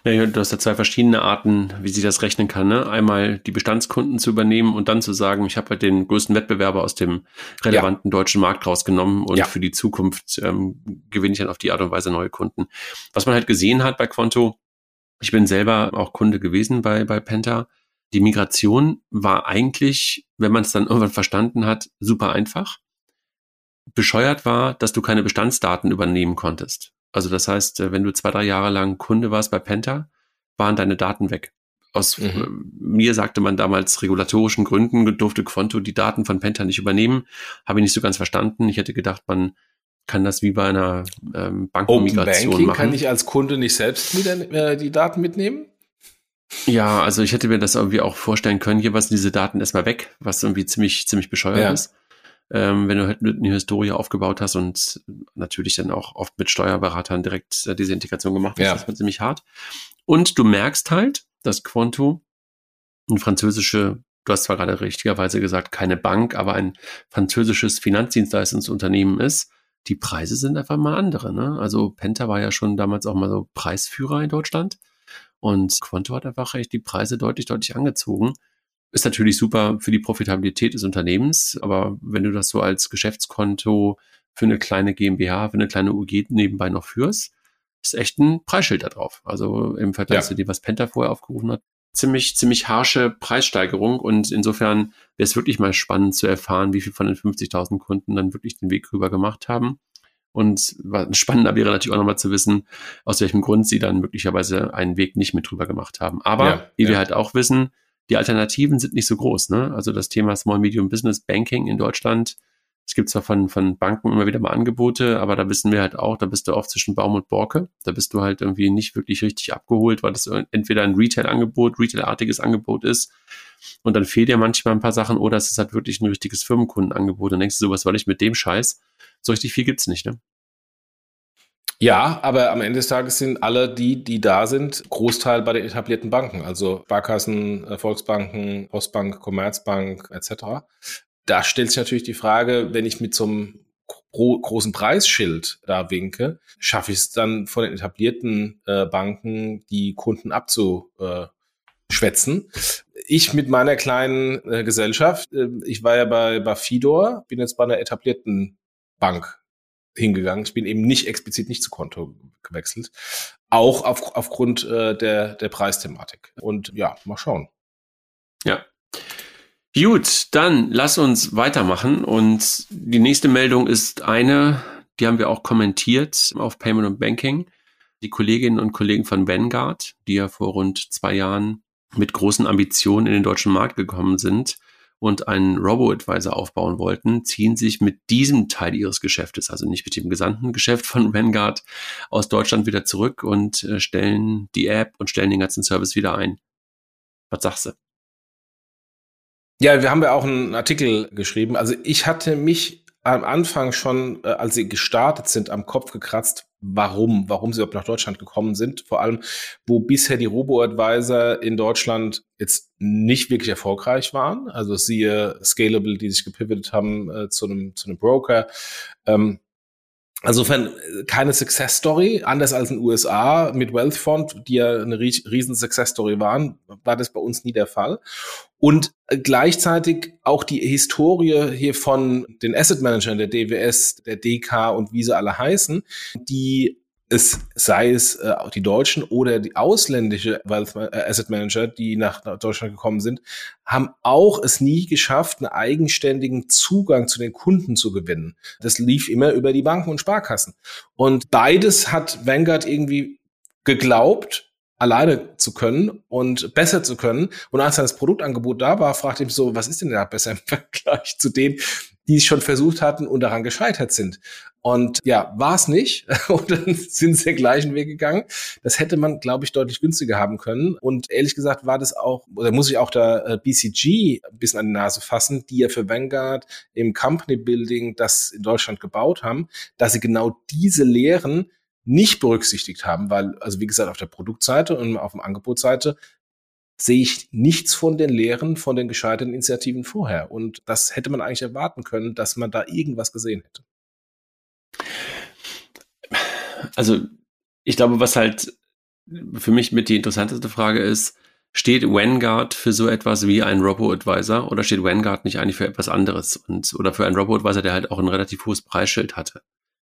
Ja, du hast ja zwei verschiedene Arten, wie sie das rechnen kann. Ne? Einmal die Bestandskunden zu übernehmen und dann zu sagen, ich habe halt den größten Wettbewerber aus dem relevanten ja. deutschen Markt rausgenommen und ja. für die Zukunft ähm, gewinne ich dann auf die Art und Weise neue Kunden. Was man halt gesehen hat bei Quanto, ich bin selber auch Kunde gewesen bei, bei Penta. Die Migration war eigentlich, wenn man es dann irgendwann verstanden hat, super einfach. Bescheuert war, dass du keine Bestandsdaten übernehmen konntest. Also das heißt, äh, wenn du zwei, drei Jahre lang Kunde warst bei Penta, waren deine Daten weg. Aus mhm. Äh, mir sagte man damals regulatorischen Gründen durfte Quanto die Daten von Penta nicht übernehmen. Habe ich nicht so ganz verstanden. Ich hätte gedacht, man kann das wie bei einer ähm, Bankenmigration machen. Kann ich als Kunde nicht selbst mit, äh, die Daten mitnehmen? Ja, also ich hätte mir das irgendwie auch vorstellen können, jeweils diese Daten erstmal weg, was irgendwie ziemlich, ziemlich bescheuert ja. ist ähm, wenn du halt eine Historie aufgebaut hast und natürlich dann auch oft mit Steuerberatern direkt äh, diese Integration gemacht hast, ja. das wird ziemlich hart. Und du merkst halt, dass Quanto ein französische, du hast zwar gerade richtigerweise gesagt, keine Bank, aber ein französisches Finanzdienstleistungsunternehmen ist. Die Preise sind einfach mal andere. Ne? Also Penta war ja schon damals auch mal so Preisführer in Deutschland. Und Quanto hat einfach echt die Preise deutlich, deutlich angezogen. Ist natürlich super für die Profitabilität des Unternehmens, aber wenn du das so als Geschäftskonto für eine kleine GmbH, für eine kleine UG nebenbei noch führst, ist echt ein Preisschild da drauf. Also im Vergleich ja. zu dem, was Penta vorher aufgerufen hat. Ziemlich, ziemlich harsche Preissteigerung und insofern wäre es wirklich mal spannend zu erfahren, wie viel von den 50.000 Kunden dann wirklich den Weg rüber gemacht haben. Und spannender wäre natürlich auch nochmal zu wissen, aus welchem Grund sie dann möglicherweise einen Weg nicht mit drüber gemacht haben. Aber ja, wie ja. wir halt auch wissen, die Alternativen sind nicht so groß. Ne? Also das Thema Small Medium Business Banking in Deutschland es gibt zwar von, von Banken immer wieder mal Angebote, aber da wissen wir halt auch, da bist du oft zwischen Baum und Borke. Da bist du halt irgendwie nicht wirklich richtig abgeholt, weil das entweder ein Retail-Angebot, Retail-artiges Angebot ist und dann fehlt dir manchmal ein paar Sachen oder es ist halt wirklich ein richtiges Firmenkundenangebot. Dann denkst du so, was soll ich mit dem Scheiß? So richtig viel gibt's nicht, ne? Ja, aber am Ende des Tages sind alle die, die da sind, Großteil bei den etablierten Banken, also Sparkassen, äh, Volksbanken, Postbank, Commerzbank etc da stellt sich natürlich die Frage, wenn ich mit so einem gro großen Preisschild da winke, schaffe ich es dann von den etablierten äh, Banken, die Kunden abzuschwätzen. Ich mit meiner kleinen äh, Gesellschaft, äh, ich war ja bei, bei Fidor, bin jetzt bei einer etablierten Bank hingegangen. Ich bin eben nicht explizit nicht zu Konto gewechselt. Auch auf, aufgrund äh, der, der Preisthematik. Und ja, mal schauen. Ja, Gut, dann lass uns weitermachen. Und die nächste Meldung ist eine, die haben wir auch kommentiert auf Payment und Banking. Die Kolleginnen und Kollegen von Vanguard, die ja vor rund zwei Jahren mit großen Ambitionen in den deutschen Markt gekommen sind und einen Robo-Advisor aufbauen wollten, ziehen sich mit diesem Teil ihres Geschäftes, also nicht mit dem gesamten Geschäft von Vanguard, aus Deutschland wieder zurück und äh, stellen die App und stellen den ganzen Service wieder ein. Was sagst du? Ja, wir haben ja auch einen Artikel geschrieben. Also ich hatte mich am Anfang schon, äh, als sie gestartet sind, am Kopf gekratzt, warum, warum sie überhaupt nach Deutschland gekommen sind. Vor allem, wo bisher die Robo-Advisor in Deutschland jetzt nicht wirklich erfolgreich waren. Also siehe Scalable, die sich gepivotet haben äh, zu einem zu einem Broker. Ähm, Insofern äh, keine Success Story, anders als in den USA mit Wealthfront, die ja eine riesen Success Story waren, war das bei uns nie der Fall. Und äh, gleichzeitig auch die Historie hier von den Asset Managern, der DWS, der DK und wie sie alle heißen, die es sei es äh, die deutschen oder die ausländische Wealth äh, Asset Manager, die nach Deutschland gekommen sind, haben auch es nie geschafft, einen eigenständigen Zugang zu den Kunden zu gewinnen. Das lief immer über die Banken und Sparkassen. Und beides hat Vanguard irgendwie geglaubt, alleine zu können und besser zu können. Und als dann das Produktangebot da war, fragte ich mich so, was ist denn da besser im Vergleich zu denen, die es schon versucht hatten und daran gescheitert sind. Und ja, war es nicht. Und dann sind sie den gleichen Weg gegangen. Das hätte man, glaube ich, deutlich günstiger haben können. Und ehrlich gesagt war das auch, oder muss ich auch da äh, BCG ein bisschen an die Nase fassen, die ja für Vanguard im Company Building das in Deutschland gebaut haben, dass sie genau diese Lehren nicht berücksichtigt haben, weil, also wie gesagt, auf der Produktseite und auf der Angebotsseite sehe ich nichts von den Lehren von den gescheiterten Initiativen vorher. Und das hätte man eigentlich erwarten können, dass man da irgendwas gesehen hätte. Also, ich glaube, was halt für mich mit die interessanteste Frage ist, steht Vanguard für so etwas wie ein Robo-Advisor oder steht Vanguard nicht eigentlich für etwas anderes und oder für einen Robo-Advisor, der halt auch ein relativ hohes Preisschild hatte?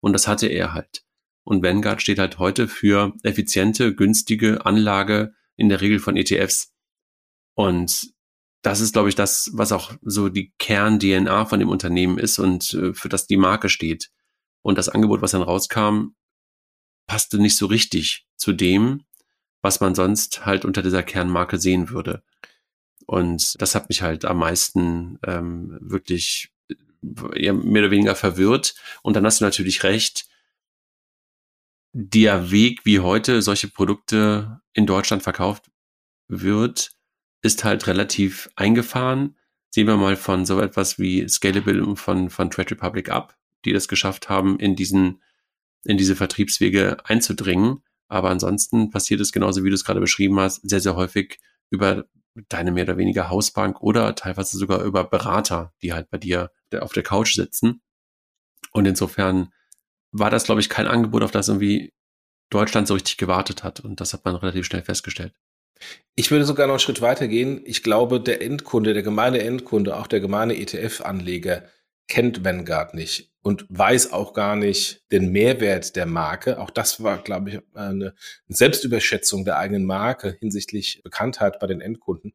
Und das hatte er halt. Und Vanguard steht halt heute für effiziente, günstige Anlage in der Regel von ETFs. Und das ist, glaube ich, das, was auch so die Kern-DNA von dem Unternehmen ist und äh, für das die Marke steht. Und das Angebot, was dann rauskam, passte nicht so richtig zu dem, was man sonst halt unter dieser Kernmarke sehen würde. Und das hat mich halt am meisten ähm, wirklich ja, mehr oder weniger verwirrt. Und dann hast du natürlich recht, der Weg, wie heute solche Produkte in Deutschland verkauft wird, ist halt relativ eingefahren. Sehen wir mal von so etwas wie Scalable von, von Trade Republic ab, die das geschafft haben, in diesen, in diese Vertriebswege einzudringen. Aber ansonsten passiert es genauso, wie du es gerade beschrieben hast, sehr, sehr häufig über deine mehr oder weniger Hausbank oder teilweise sogar über Berater, die halt bei dir auf der Couch sitzen. Und insofern war das, glaube ich, kein Angebot, auf das irgendwie Deutschland so richtig gewartet hat. Und das hat man relativ schnell festgestellt. Ich würde sogar noch einen Schritt weiter gehen. Ich glaube, der Endkunde, der gemeine Endkunde, auch der gemeine ETF-Anleger kennt Vanguard nicht. Und weiß auch gar nicht den Mehrwert der Marke. Auch das war, glaube ich, eine Selbstüberschätzung der eigenen Marke hinsichtlich Bekanntheit bei den Endkunden.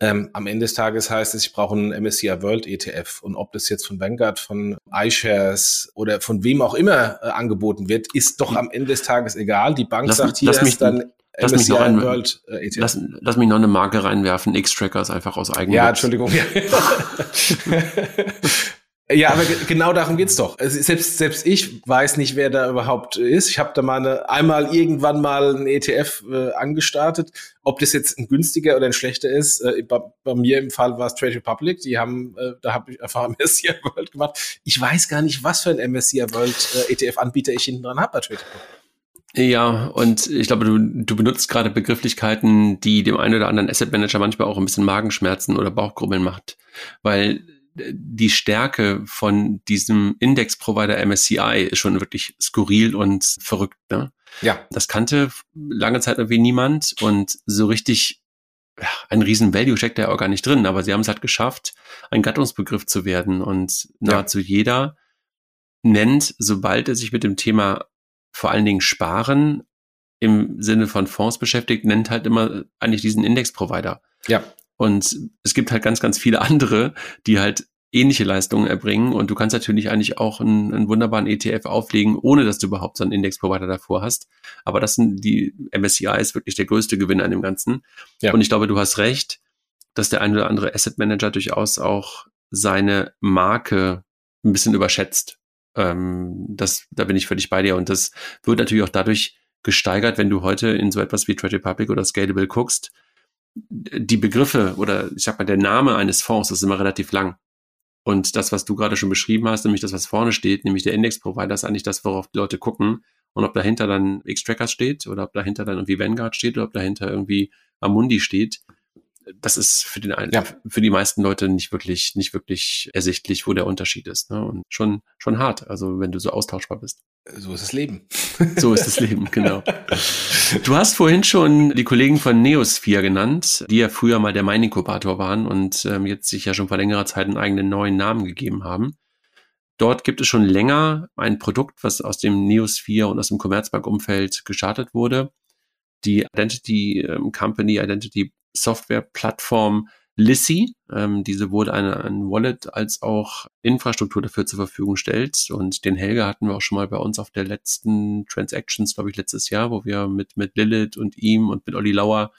Ähm, am Ende des Tages heißt es, ich brauche einen MSCI World ETF. Und ob das jetzt von Vanguard, von iShares oder von wem auch immer äh, angeboten wird, ist doch am Ende des Tages egal. Die Bank lass, sagt hier lass mich, dann lass mich noch ein, World äh, ETF. Lass, lass, mich noch eine Marke reinwerfen. X-Tracker ist einfach aus eigenem Ja, Entschuldigung. Ja, aber genau darum geht's doch. Selbst, selbst ich weiß nicht, wer da überhaupt ist. Ich habe da mal eine, einmal irgendwann mal ein ETF äh, angestartet. Ob das jetzt ein günstiger oder ein schlechter ist, äh, bei, bei, mir im Fall war es Trade Republic. Die haben, äh, da habe ich einfach MSCI World gemacht. Ich weiß gar nicht, was für ein MSCI World äh, ETF-Anbieter ich hinten dran habe bei Trade Republic. Ja, und ich glaube, du, du benutzt gerade Begrifflichkeiten, die dem einen oder anderen Asset Manager manchmal auch ein bisschen Magenschmerzen oder Bauchgrubbeln macht. Weil die Stärke von diesem Index-Provider MSCI ist schon wirklich skurril und verrückt. Ne? Ja. Das kannte lange Zeit irgendwie niemand und so richtig ja, ein riesen Value steckt da ja auch gar nicht drin, aber sie haben es halt geschafft, ein Gattungsbegriff zu werden und nahezu ja. jeder nennt, sobald er sich mit dem Thema vor allen Dingen Sparen im Sinne von Fonds beschäftigt, nennt halt immer eigentlich diesen Index-Provider. Ja. Und es gibt halt ganz, ganz viele andere, die halt ähnliche Leistungen erbringen. Und du kannst natürlich eigentlich auch einen, einen wunderbaren ETF auflegen, ohne dass du überhaupt so einen Index-Provider davor hast. Aber das sind die MSCI ist wirklich der größte Gewinner an dem Ganzen. Ja. Und ich glaube, du hast recht, dass der ein oder andere Asset Manager durchaus auch seine Marke ein bisschen überschätzt. Ähm, das, da bin ich völlig bei dir. Und das wird natürlich auch dadurch gesteigert, wenn du heute in so etwas wie Trade Republic oder Scalable guckst. Die Begriffe oder ich sag mal, der Name eines Fonds das ist immer relativ lang. Und das, was du gerade schon beschrieben hast, nämlich das, was vorne steht, nämlich der Index-Provider, ist eigentlich das, worauf die Leute gucken. Und ob dahinter dann X-Trackers steht oder ob dahinter dann irgendwie Vanguard steht oder ob dahinter irgendwie Amundi steht, das ist für den einen, ja. für die meisten Leute nicht wirklich, nicht wirklich ersichtlich, wo der Unterschied ist. Ne? Und schon, schon hart, also wenn du so austauschbar bist. So ist das Leben. So ist das Leben, genau. Du hast vorhin schon die Kollegen von Neosphere genannt, die ja früher mal der Mein-Inkubator waren und ähm, jetzt sich ja schon vor längerer Zeit einen eigenen neuen Namen gegeben haben. Dort gibt es schon länger ein Produkt, was aus dem Neosphere und aus dem Commerzbank-Umfeld gestartet wurde. Die Identity ähm, Company, Identity Software-Plattform Lissy, ähm, die sowohl eine, ein Wallet als auch Infrastruktur dafür zur Verfügung stellt. Und den Helge hatten wir auch schon mal bei uns auf der letzten Transactions, glaube ich, letztes Jahr, wo wir mit, mit Lilith und ihm und mit Olli Lauer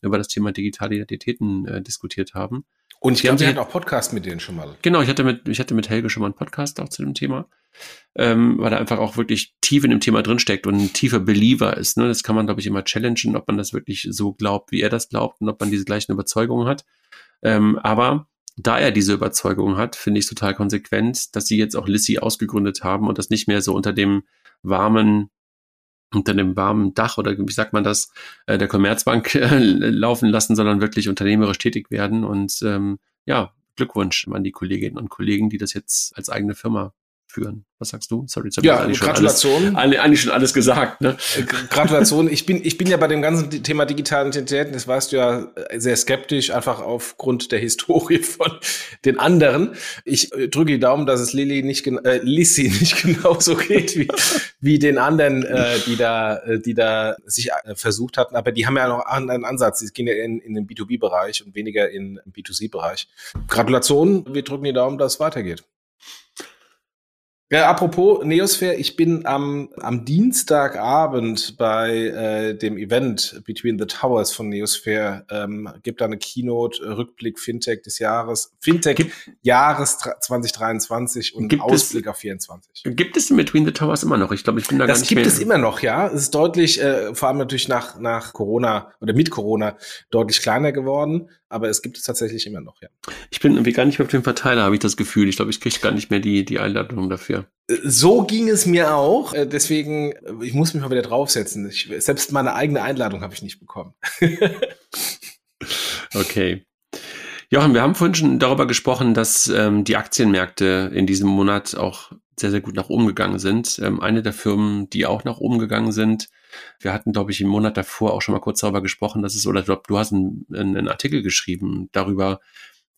über das Thema digitale Identitäten äh, diskutiert haben. Und ich glaube, Sie hatten auch Podcast mit denen schon mal. Genau, ich hatte mit, ich hatte mit Helge schon mal einen Podcast auch zu dem Thema, ähm, weil er einfach auch wirklich tief in dem Thema drinsteckt und ein tiefer Believer ist. Ne? Das kann man, glaube ich, immer challengen, ob man das wirklich so glaubt, wie er das glaubt und ob man diese gleichen Überzeugungen hat. Ähm, aber da er diese Überzeugung hat, finde ich es total konsequent, dass sie jetzt auch Lissy ausgegründet haben und das nicht mehr so unter dem warmen unter dem warmen Dach oder wie sagt man das, äh, der Commerzbank äh, laufen lassen, sondern wirklich unternehmerisch tätig werden. Und ähm, ja, Glückwunsch an die Kolleginnen und Kollegen, die das jetzt als eigene Firma führen. Was sagst du? Sorry, jetzt ja, ich Gratulation. Alles, eigentlich schon alles gesagt. Ne? Äh, Gratulation. Ich bin, ich bin ja bei dem ganzen Thema digitalen Identitäten, das warst du ja äh, sehr skeptisch, einfach aufgrund der Historie von den anderen. Ich äh, drücke die Daumen, dass es Lilly nicht, äh, Lissy nicht genauso geht wie, wie den anderen, äh, die da, die da sich äh, versucht hatten. Aber die haben ja noch einen Ansatz. Die gehen ja in, in den B2B-Bereich und weniger in im B2C-Bereich. Gratulation. Wir drücken die Daumen, dass es weitergeht. Ja, apropos Neosphere, ich bin am, am Dienstagabend bei äh, dem Event Between the Towers von Neosphere, ähm, gibt da eine Keynote, äh, Rückblick Fintech des Jahres, Fintech gibt, Jahres 2023 und Ausblick es, auf 24. Gibt es Between the Towers immer noch? Ich glaube, ich bin da das gar nicht gibt mehr. es immer noch, ja. Es ist deutlich, äh, vor allem natürlich nach, nach Corona oder mit Corona deutlich kleiner geworden aber es gibt es tatsächlich immer noch, ja. Ich bin irgendwie gar nicht mehr auf dem Verteiler, habe ich das Gefühl. Ich glaube, ich kriege gar nicht mehr die, die Einladung dafür. Äh, so ging es mir auch. Äh, deswegen, äh, ich muss mich mal wieder draufsetzen. Ich, selbst meine eigene Einladung habe ich nicht bekommen. okay. Jochen, wir haben vorhin schon darüber gesprochen, dass ähm, die Aktienmärkte in diesem Monat auch sehr, sehr gut nach oben gegangen sind. Ähm, eine der Firmen, die auch nach oben gegangen sind, wir hatten, glaube ich, im Monat davor auch schon mal kurz darüber gesprochen, dass es, oder du, du hast einen, einen Artikel geschrieben darüber,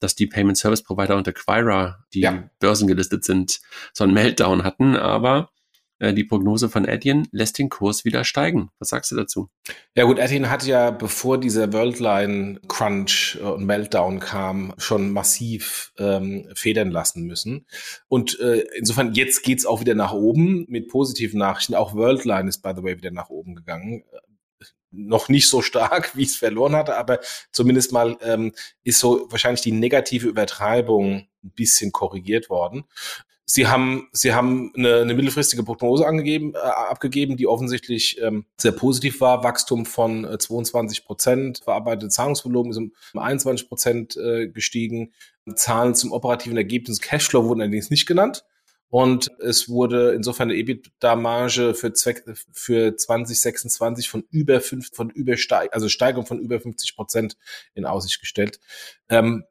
dass die Payment Service Provider und Acquirer, die ja. börsengelistet sind, so einen Meltdown hatten. Aber äh, die Prognose von Etienne lässt den Kurs wieder steigen. Was sagst du dazu? Ja gut, Etienne hat ja, bevor dieser Worldline Crunch und Meltdown kam, schon massiv ähm, federn lassen müssen. Und äh, insofern, jetzt geht's auch wieder nach oben mit positiven Nachrichten. Auch Worldline ist, by the way, wieder nach oben gegangen noch nicht so stark, wie es verloren hatte, aber zumindest mal ähm, ist so wahrscheinlich die negative Übertreibung ein bisschen korrigiert worden. Sie haben, Sie haben eine, eine mittelfristige Prognose angegeben, äh, abgegeben, die offensichtlich ähm, sehr positiv war. Wachstum von äh, 22 Prozent, verarbeitete Zahlungsvolumen ist um 21 Prozent äh, gestiegen. Zahlen zum operativen Ergebnis Cashflow wurden allerdings nicht genannt. Und es wurde insofern eine EBITDA-Marge für Zweck, für 2026 von über fünf, von über Steig, also Steigerung von über 50 Prozent in Aussicht gestellt. Ähm,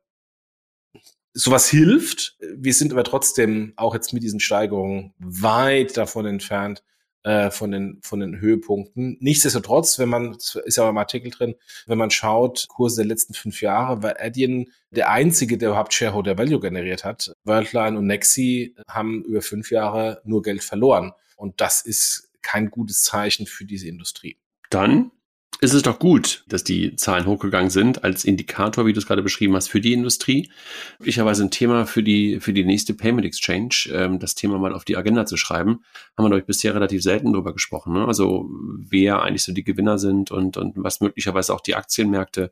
sowas hilft. Wir sind aber trotzdem auch jetzt mit diesen Steigerungen weit davon entfernt, äh, von den, von den Höhepunkten. Nichtsdestotrotz, wenn man, ist ja auch im Artikel drin, wenn man schaut, Kurse der letzten fünf Jahre, war Adyen der einzige, der überhaupt Shareholder Value generiert hat. Worldline und Nexi haben über fünf Jahre nur Geld verloren. Und das ist kein gutes Zeichen für diese Industrie. Dann ist es doch gut, dass die Zahlen hochgegangen sind als Indikator, wie du es gerade beschrieben hast, für die Industrie. Möglicherweise ein Thema für die, für die nächste Payment Exchange, ähm, das Thema mal auf die Agenda zu schreiben. Haben wir, glaube ich, bisher relativ selten drüber gesprochen. Ne? Also wer eigentlich so die Gewinner sind und, und was möglicherweise auch die Aktienmärkte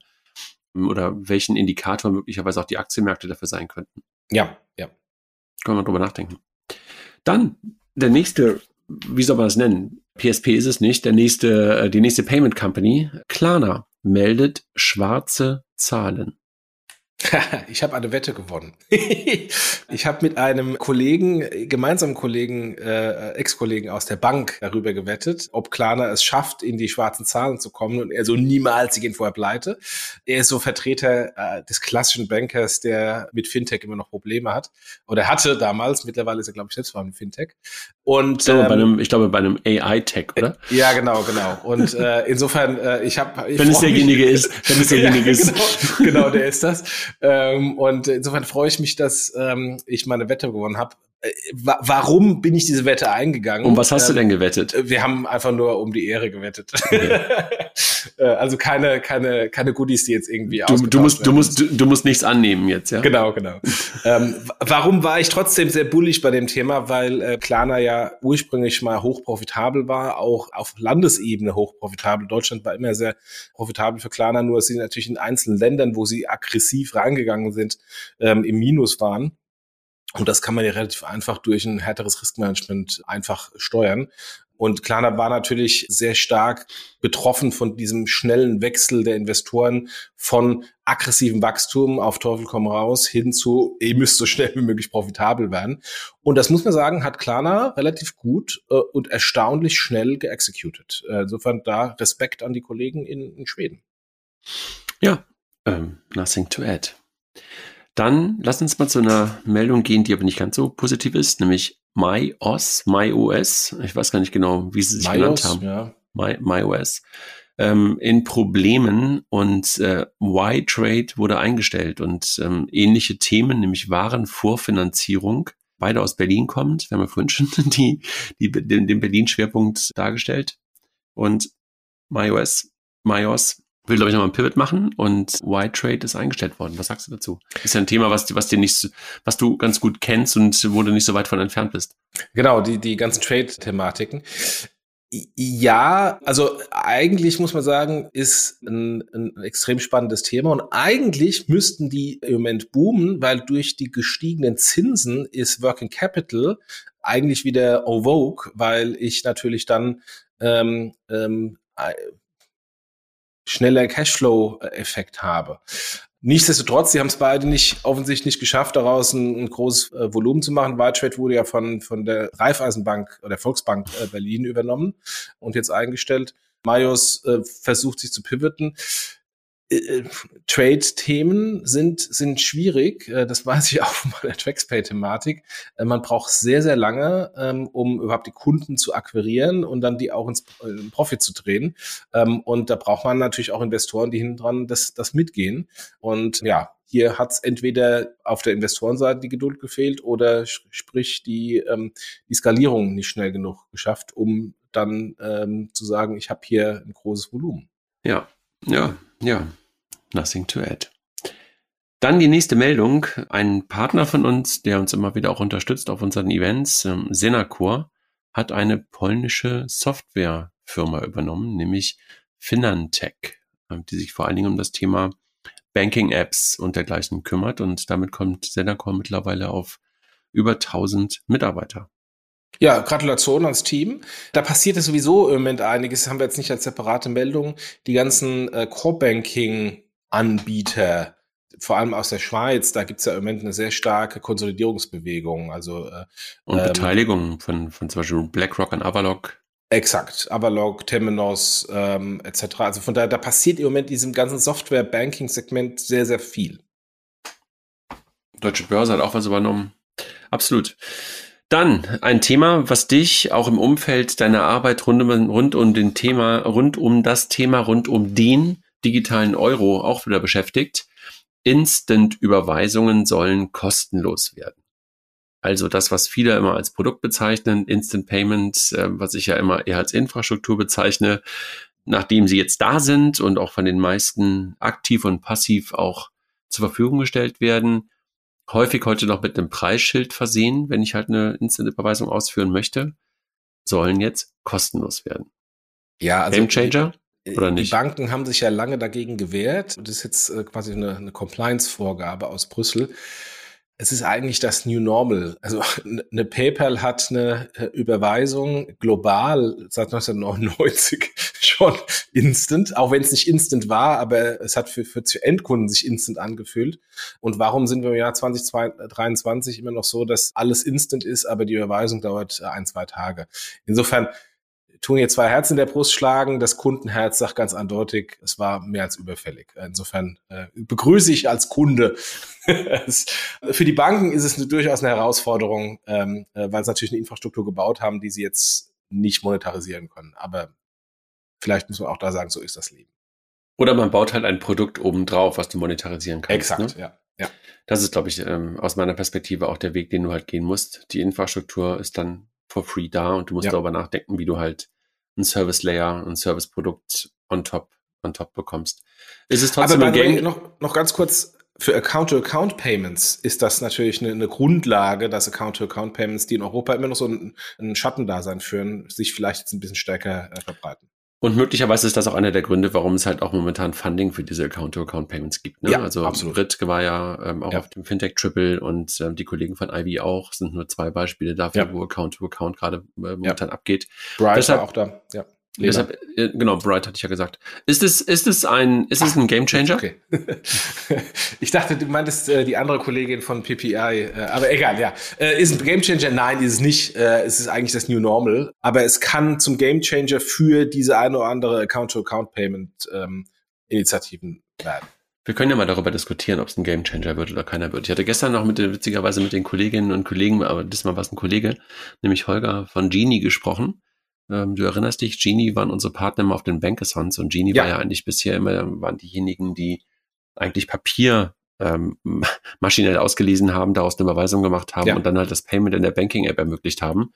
ähm, oder welchen Indikator möglicherweise auch die Aktienmärkte dafür sein könnten. Ja, ja. Können wir drüber nachdenken. Dann der nächste, wie soll man das nennen? PSP ist es nicht. Der nächste, äh, die nächste Payment Company, Klarna, meldet schwarze Zahlen. ich habe eine Wette gewonnen. ich habe mit einem Kollegen, gemeinsamen Kollegen, äh, Ex-Kollegen aus der Bank darüber gewettet, ob Klarna es schafft, in die schwarzen Zahlen zu kommen und er so niemals, sie gehen vorher pleite. Er ist so Vertreter äh, des klassischen Bankers, der mit Fintech immer noch Probleme hat. Oder hatte damals, mittlerweile ist er, glaube ich, selbst beim Fintech. Und ich glaube, ähm, bei einem, ich glaube, bei einem AI-Tech, oder? Ja, genau, genau. Und äh, insofern, äh, ich habe. Wenn es derjenige ist, wenn es derjenige ja, genau, ist. Genau, der ist das. Ähm, und insofern freue ich mich, dass ähm, ich meine Wette gewonnen habe. Äh, warum bin ich diese Wette eingegangen? Um was hast ähm, du denn gewettet? Äh, wir haben einfach nur um die Ehre gewettet. Okay. Äh, also keine, keine, keine Goodies, die jetzt irgendwie du, du musst, werden. du musst, du, du, musst nichts annehmen jetzt, ja? Genau, genau. ähm, warum war ich trotzdem sehr bullig bei dem Thema? Weil äh, Klarna ja ursprünglich mal hochprofitabel war, auch auf Landesebene hochprofitabel. Deutschland war immer sehr profitabel für Klarna, nur sie natürlich in einzelnen Ländern, wo sie aggressiv reingegangen sind, ähm, im Minus waren. Und das kann man ja relativ einfach durch ein härteres Riskmanagement einfach steuern. Und Klarna war natürlich sehr stark betroffen von diesem schnellen Wechsel der Investoren von aggressivem Wachstum auf Teufel komm raus hin zu, ihr müsst so schnell wie möglich profitabel werden. Und das muss man sagen, hat Klarna relativ gut äh, und erstaunlich schnell geexecuted. Äh, insofern da Respekt an die Kollegen in, in Schweden. Ja, um, ähm, nothing to add. Dann lass uns mal zu einer Meldung gehen, die aber nicht ganz so positiv ist, nämlich MyOS, MyOS. Ich weiß gar nicht genau, wie sie sich MyOS, genannt haben. Ja. My, MyOS. Ähm, in Problemen und äh, Y-Trade wurde eingestellt und ähm, ähnliche Themen, nämlich Warenvorfinanzierung, beide aus Berlin kommt. Wir haben ja vorhin schon die, die, den, den Berlin-Schwerpunkt dargestellt. Und MyOS, MyOS will, glaube ich, nochmal ein Pivot machen und White Trade ist eingestellt worden. Was sagst du dazu? Ist ja ein Thema, was, was dir nicht, was du ganz gut kennst und wo du nicht so weit von entfernt bist. Genau, die, die ganzen Trade-Thematiken. Ja, also eigentlich muss man sagen, ist ein, ein extrem spannendes Thema und eigentlich müssten die im Moment boomen, weil durch die gestiegenen Zinsen ist Working Capital eigentlich wieder vogue, weil ich natürlich dann ähm, ähm, schneller Cashflow-Effekt habe. Nichtsdestotrotz, sie haben es beide nicht offensichtlich nicht geschafft, daraus ein, ein großes äh, Volumen zu machen. Whitetrade wurde ja von, von der Raiffeisenbank oder Volksbank äh, Berlin übernommen und jetzt eingestellt. Majos äh, versucht sich zu pivoten. Äh, Trade-Themen sind, sind schwierig. Äh, das weiß ich auch von meiner TraxPay-Thematik. Äh, man braucht sehr, sehr lange, ähm, um überhaupt die Kunden zu akquirieren und dann die auch ins in Profit zu drehen. Ähm, und da braucht man natürlich auch Investoren, die hinten dran das, das mitgehen. Und ja, hier hat es entweder auf der Investorenseite die Geduld gefehlt oder sprich die, ähm, die Skalierung nicht schnell genug geschafft, um dann zu sagen, ich habe hier ein großes Volumen. Ja, ja, ja. Nothing to add. Dann die nächste Meldung. Ein Partner von uns, der uns immer wieder auch unterstützt auf unseren Events, ähm, Senacor, hat eine polnische Softwarefirma übernommen, nämlich Finantech, ähm, die sich vor allen Dingen um das Thema Banking-Apps und dergleichen kümmert. Und damit kommt Senacor mittlerweile auf über 1000 Mitarbeiter. Ja, Gratulation ans Team. Da passiert es sowieso im Moment einiges. Das haben wir jetzt nicht als separate Meldung. Die ganzen äh, Core-Banking-Anbieter, vor allem aus der Schweiz, da gibt es ja im Moment eine sehr starke Konsolidierungsbewegung. Also äh, und ähm, Beteiligung von, von zum Beispiel BlackRock und Avalok. Exakt, Avalok, Temenos ähm, etc. Also von daher, da passiert im Moment in diesem ganzen Software-Banking-Segment sehr, sehr viel. Deutsche Börse hat auch was übernommen. Absolut. Dann ein Thema, was dich auch im Umfeld deiner Arbeit rund um, rund um den Thema, rund um das Thema, rund um den digitalen Euro auch wieder beschäftigt. Instant-Überweisungen sollen kostenlos werden. Also das, was viele immer als Produkt bezeichnen, Instant Payment, äh, was ich ja immer eher als Infrastruktur bezeichne, nachdem sie jetzt da sind und auch von den meisten aktiv und passiv auch zur Verfügung gestellt werden, häufig heute noch mit einem Preisschild versehen, wenn ich halt eine Instant-Überweisung ausführen möchte, sollen jetzt kostenlos werden. Ja, also Game Changer? Oder nicht? Die Banken haben sich ja lange dagegen gewehrt. Das ist jetzt äh, quasi eine, eine Compliance-Vorgabe aus Brüssel es ist eigentlich das New Normal. Also eine PayPal hat eine äh, Überweisung global seit 1999 schon instant, auch wenn es nicht instant war, aber es hat für, für Endkunden sich instant angefühlt. Und warum sind wir im Jahr 2023 immer noch so, dass alles instant ist, aber die Überweisung dauert äh, ein, zwei Tage? Insofern tun hier zwei Herzen in der Brust schlagen. Das Kundenherz sagt ganz eindeutig, es war mehr als überfällig. Insofern äh, begrüße ich als Kunde. Für die Banken ist es durchaus eine Herausforderung, ähm, äh, weil sie natürlich eine Infrastruktur gebaut haben, die sie jetzt nicht monetarisieren können. Aber vielleicht muss man auch da sagen, so ist das Leben. Oder man baut halt ein Produkt obendrauf, was du monetarisieren kannst. Exakt, ne? ja. Ja. Das ist, glaube ich, ähm, aus meiner Perspektive auch der Weg, den du halt gehen musst. Die Infrastruktur ist dann for free da und du musst ja. darüber nachdenken, wie du halt ein Service Layer, ein Service Produkt on top, on top bekommst. Ist es trotzdem Aber ein? Noch, noch ganz kurz, für Account-to-Account-Payments ist das natürlich eine, eine Grundlage, dass Account-to-Account-Payments, die in Europa immer noch so ein, ein Schattendasein führen, sich vielleicht jetzt ein bisschen stärker äh, verbreiten. Und möglicherweise ist das auch einer der Gründe, warum es halt auch momentan Funding für diese Account-to-Account-Payments gibt. Ne? Ja, also absolut. Brit war ja ähm, auch ja. auf dem Fintech Triple und ähm, die Kollegen von Ivy auch, sind nur zwei Beispiele dafür, ja. wo Account-to-Account gerade äh, momentan abgeht. Bright Deshalb, auch da, ja. Deshalb, äh, genau, Bright hatte ich ja gesagt. Ist es, ist es ein, ist es ein Game Changer? Okay. ich dachte, du meintest äh, die andere Kollegin von PPI, äh, aber egal, ja. Äh, ist ein Game Changer? Nein, ist es nicht. Äh, es ist eigentlich das New Normal. Aber es kann zum Game Changer für diese eine oder andere Account-to-Account-Payment-Initiativen ähm, werden. Wir können ja mal darüber diskutieren, ob es ein Game Changer wird oder keiner wird. Ich hatte gestern noch mit witzigerweise mit den Kolleginnen und Kollegen, aber diesmal war es ein Kollege, nämlich Holger von Genie gesprochen ähm, du erinnerst dich, Genie waren unsere Partner immer auf den Bankathons und Genie ja. war ja eigentlich bisher immer, waren diejenigen, die eigentlich Papier ähm, maschinell ausgelesen haben, daraus eine Überweisung gemacht haben ja. und dann halt das Payment in der Banking-App ermöglicht haben.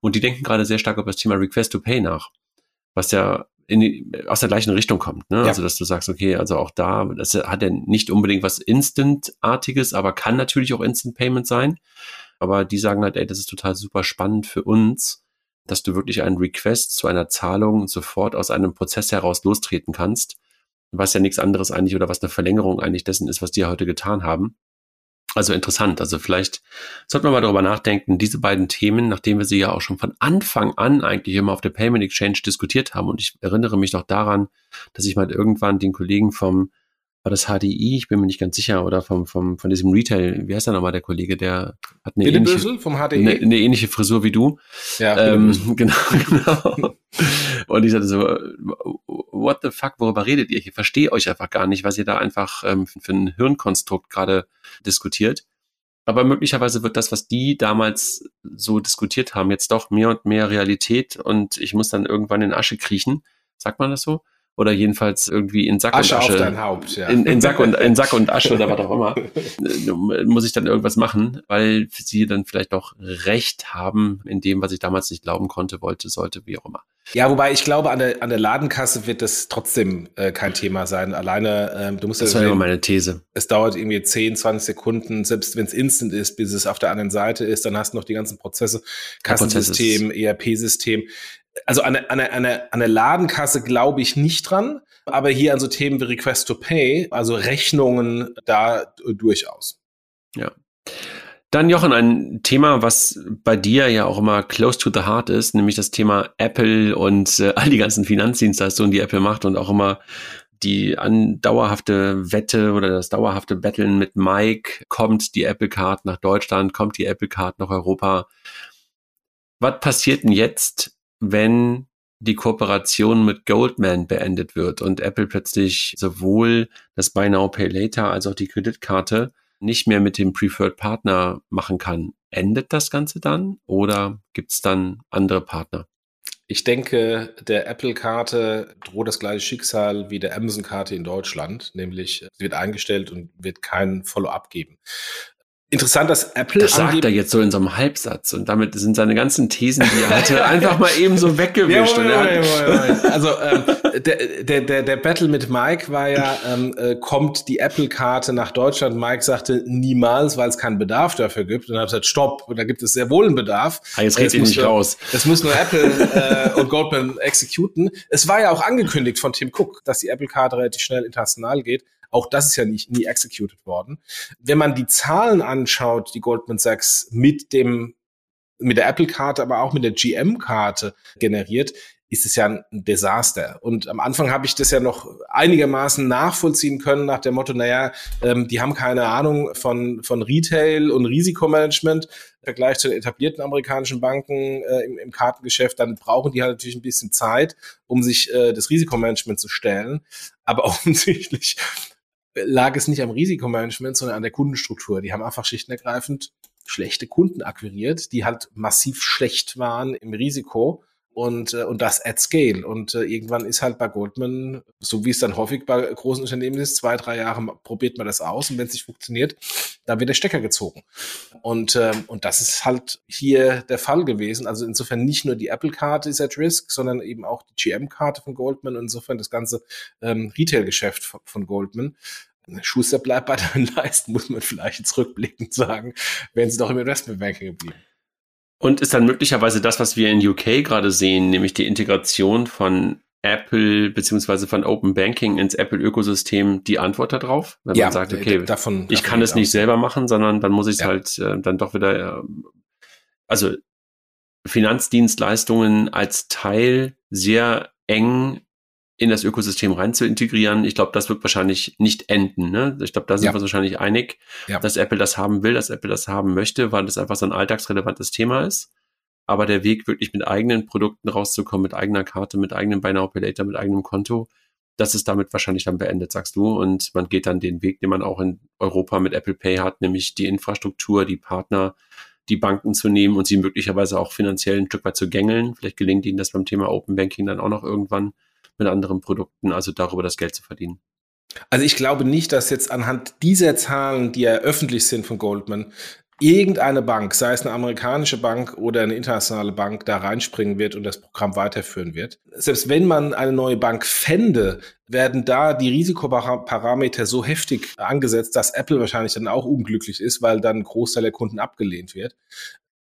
Und die denken gerade sehr stark über das Thema Request to Pay nach, was ja in die, aus der gleichen Richtung kommt. Ne? Ja. Also, dass du sagst, okay, also auch da, das hat ja nicht unbedingt was Instant-artiges, aber kann natürlich auch Instant Payment sein. Aber die sagen halt, ey, das ist total super spannend für uns, dass du wirklich einen Request zu einer Zahlung sofort aus einem Prozess heraus lostreten kannst, was ja nichts anderes eigentlich oder was eine Verlängerung eigentlich dessen ist, was die heute getan haben. Also interessant. Also vielleicht sollten wir mal darüber nachdenken, diese beiden Themen, nachdem wir sie ja auch schon von Anfang an eigentlich immer auf der Payment Exchange diskutiert haben. Und ich erinnere mich noch daran, dass ich mal irgendwann den Kollegen vom war das HDI, ich bin mir nicht ganz sicher, oder vom, vom, von diesem Retail, wie heißt der nochmal, der Kollege, der hat eine, ähnliche, vom HDI? Eine, eine, ähnliche Frisur wie du. Ja, ähm, genau, genau. Und ich sagte so, what the fuck, worüber redet ihr? Ich verstehe euch einfach gar nicht, was ihr da einfach ähm, für ein Hirnkonstrukt gerade diskutiert. Aber möglicherweise wird das, was die damals so diskutiert haben, jetzt doch mehr und mehr Realität und ich muss dann irgendwann in Asche kriechen. Sagt man das so? Oder jedenfalls irgendwie in Sack Asche und Asche. auf dein Haupt, ja. In, in, Sack und, in Sack und Asche oder was auch immer, äh, muss ich dann irgendwas machen, weil sie dann vielleicht doch recht haben in dem, was ich damals nicht glauben konnte, wollte, sollte, wie auch immer. Ja, wobei ich glaube, an der, an der Ladenkasse wird das trotzdem äh, kein Thema sein. Alleine, ähm, du musst das war immer meine These. Es dauert irgendwie 10, 20 Sekunden, selbst wenn es instant ist, bis es auf der anderen Seite ist, dann hast du noch die ganzen Prozesse, Kassensystem, ERP-System also an eine, eine, eine, eine Ladenkasse glaube ich nicht dran, aber hier an so Themen wie Request to Pay, also Rechnungen, da durchaus. Ja. Dann Jochen, ein Thema, was bei dir ja auch immer close to the heart ist, nämlich das Thema Apple und äh, all die ganzen Finanzdienstleistungen, die Apple macht und auch immer die andauerhafte Wette oder das dauerhafte Betteln mit Mike, kommt die Apple Card nach Deutschland, kommt die Apple Card nach Europa. Was passiert denn jetzt, wenn die Kooperation mit Goldman beendet wird und Apple plötzlich sowohl das Buy Now Pay Later als auch die Kreditkarte nicht mehr mit dem Preferred Partner machen kann. Endet das Ganze dann oder gibt es dann andere Partner? Ich denke, der Apple-Karte droht das gleiche Schicksal wie der Amazon-Karte in Deutschland, nämlich sie wird eingestellt und wird keinen Follow-up geben. Interessant, dass Apple. Das sagt er jetzt so in so einem Halbsatz und damit sind seine ganzen Thesen, die er hatte, einfach mal eben so weggewischt. Ja, Moment, Moment, Moment, also ähm, der, der, der, der Battle mit Mike war ja, ähm, äh, kommt die Apple-Karte nach Deutschland? Mike sagte niemals, weil es keinen Bedarf dafür gibt. Und dann habe ich gesagt, stopp, und da gibt es sehr wohl einen Bedarf. Ah, jetzt redet ihr nicht raus. Das muss nur Apple äh, und Goldman exekuten. Es war ja auch angekündigt von Tim Cook, dass die Apple-Karte relativ schnell international geht. Auch das ist ja nicht, nie executed worden. Wenn man die Zahlen anschaut, die Goldman Sachs mit dem mit der Apple-Karte, aber auch mit der GM-Karte generiert, ist es ja ein Desaster. Und am Anfang habe ich das ja noch einigermaßen nachvollziehen können nach dem Motto, naja, ähm, die haben keine Ahnung von, von Retail und Risikomanagement im Vergleich zu den etablierten amerikanischen Banken äh, im, im Kartengeschäft, dann brauchen die halt natürlich ein bisschen Zeit, um sich äh, das Risikomanagement zu stellen. Aber offensichtlich lag es nicht am Risikomanagement, sondern an der Kundenstruktur. Die haben einfach schichtenergreifend schlechte Kunden akquiriert, die halt massiv schlecht waren im Risiko und, äh, und das at scale. Und äh, irgendwann ist halt bei Goldman, so wie es dann häufig bei großen Unternehmen ist, zwei, drei Jahre probiert man das aus und wenn es nicht funktioniert, dann wird der Stecker gezogen. Und, äh, und das ist halt hier der Fall gewesen. Also insofern nicht nur die Apple-Karte ist at risk, sondern eben auch die GM-Karte von Goldman und insofern das ganze ähm, Retail-Geschäft von, von Goldman. Schuster bleibt bei deinen Leisten, muss man vielleicht jetzt rückblickend sagen, wenn sie doch im Investmentbanking geblieben. Und ist dann möglicherweise das, was wir in UK gerade sehen, nämlich die Integration von Apple beziehungsweise von Open Banking ins Apple-Ökosystem die Antwort darauf? Wenn ja, man sagt, okay, davon, ich kann es nicht selber machen, sondern dann muss ich es ja. halt äh, dann doch wieder, äh, also Finanzdienstleistungen als Teil sehr eng in das Ökosystem rein zu integrieren. Ich glaube, das wird wahrscheinlich nicht enden. Ne? Ich glaube, da sind ja. wir uns wahrscheinlich einig, ja. dass Apple das haben will, dass Apple das haben möchte, weil das einfach so ein alltagsrelevantes Thema ist. Aber der Weg, wirklich mit eigenen Produkten rauszukommen, mit eigener Karte, mit eigenem Buy Now Pay Later, mit eigenem Konto, das ist damit wahrscheinlich dann beendet, sagst du. Und man geht dann den Weg, den man auch in Europa mit Apple Pay hat, nämlich die Infrastruktur, die Partner, die Banken zu nehmen und sie möglicherweise auch finanziell ein Stück weit zu gängeln. Vielleicht gelingt ihnen das beim Thema Open Banking dann auch noch irgendwann mit anderen Produkten, also darüber das Geld zu verdienen. Also ich glaube nicht, dass jetzt anhand dieser Zahlen, die ja öffentlich sind von Goldman, irgendeine Bank, sei es eine amerikanische Bank oder eine internationale Bank, da reinspringen wird und das Programm weiterführen wird. Selbst wenn man eine neue Bank fände, werden da die Risikoparameter so heftig angesetzt, dass Apple wahrscheinlich dann auch unglücklich ist, weil dann ein Großteil der Kunden abgelehnt wird.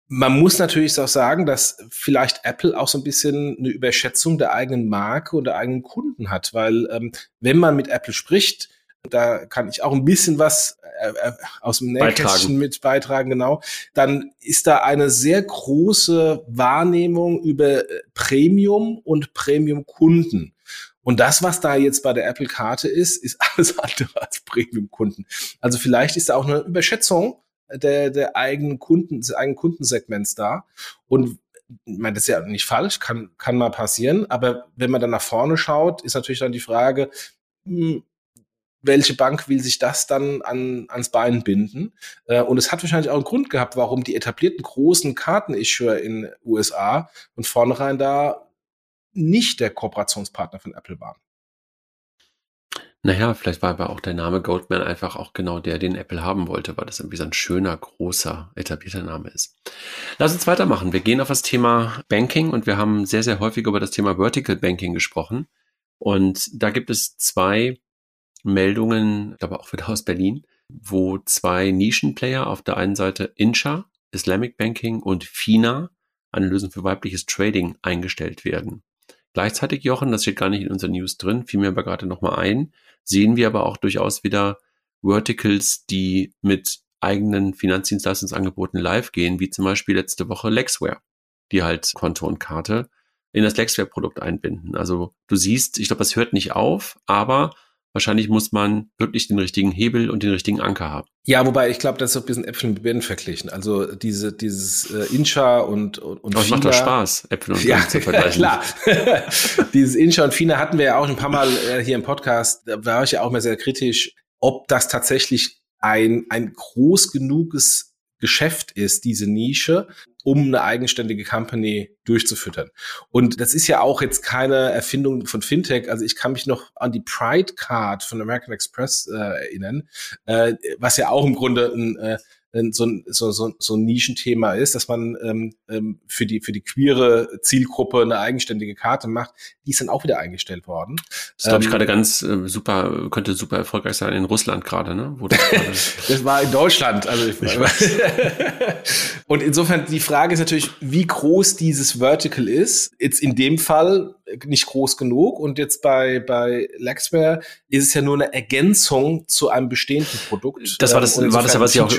Man muss natürlich auch sagen, dass vielleicht Apple auch so ein bisschen eine Überschätzung der eigenen Marke und der eigenen Kunden hat, weil ähm, wenn man mit Apple spricht, da kann ich auch ein bisschen was äh, äh aus dem Nähkästchen mit beitragen, genau, dann ist da eine sehr große Wahrnehmung über äh, Premium und Premium-Kunden. Und das, was da jetzt bei der Apple-Karte ist, ist alles andere als Premium-Kunden. Also vielleicht ist da auch eine Überschätzung der, der eigenen Kunden, des eigenen Kundensegments da. Und ich meine, das ist ja nicht falsch, kann, kann mal passieren, aber wenn man dann nach vorne schaut, ist natürlich dann die Frage, hm, welche Bank will sich das dann an, ans Bein binden? Äh, und es hat wahrscheinlich auch einen Grund gehabt, warum die etablierten großen Kartenissuer in USA und vornherein da nicht der Kooperationspartner von Apple waren. Naja, vielleicht war aber auch der Name Goldman einfach auch genau der, den Apple haben wollte, weil das irgendwie so ein schöner, großer, etablierter Name ist. Lass uns weitermachen. Wir gehen auf das Thema Banking und wir haben sehr, sehr häufig über das Thema Vertical Banking gesprochen. Und da gibt es zwei Meldungen, ich glaube auch wieder aus Berlin, wo zwei Nischenplayer auf der einen Seite Incha, Islamic Banking und FINA, eine Lösung für weibliches Trading, eingestellt werden. Gleichzeitig, Jochen, das steht gar nicht in unseren News drin, fiel mir aber gerade nochmal ein, sehen wir aber auch durchaus wieder Verticals, die mit eigenen Finanzdienstleistungsangeboten live gehen, wie zum Beispiel letzte Woche Lexware, die halt Konto und Karte in das Lexware-Produkt einbinden. Also du siehst, ich glaube, das hört nicht auf, aber Wahrscheinlich muss man wirklich den richtigen Hebel und den richtigen Anker haben. Ja, wobei ich glaube, das ist ein bisschen Äpfel mit Birnen verglichen. Also diese, dieses äh, Incha und, und, und es macht doch Spaß, Äpfel und Birnen ja, zu vergleichen. klar. dieses Incha und Fina hatten wir ja auch ein paar Mal äh, hier im Podcast. Da war ich ja auch mal sehr kritisch, ob das tatsächlich ein, ein groß genuges Geschäft ist, diese Nische, um eine eigenständige Company durchzufüttern. Und das ist ja auch jetzt keine Erfindung von Fintech. Also ich kann mich noch an die Pride Card von American Express äh, erinnern, äh, was ja auch im Grunde ein äh, so ein, so, so, so ein Nischenthema ist, dass man ähm, ähm, für, die, für die queere Zielgruppe eine eigenständige Karte macht, die ist dann auch wieder eingestellt worden. Das glaube ich, ähm, gerade ganz äh, super, könnte super erfolgreich sein in Russland gerade, ne? Das, das war in Deutschland. Also ich, ich Und insofern die Frage ist natürlich, wie groß dieses Vertical ist. Jetzt in dem Fall nicht groß genug. Und jetzt bei, bei Lexware ist es ja nur eine Ergänzung zu einem bestehenden Produkt. Das war das, war das ja, was ich auch,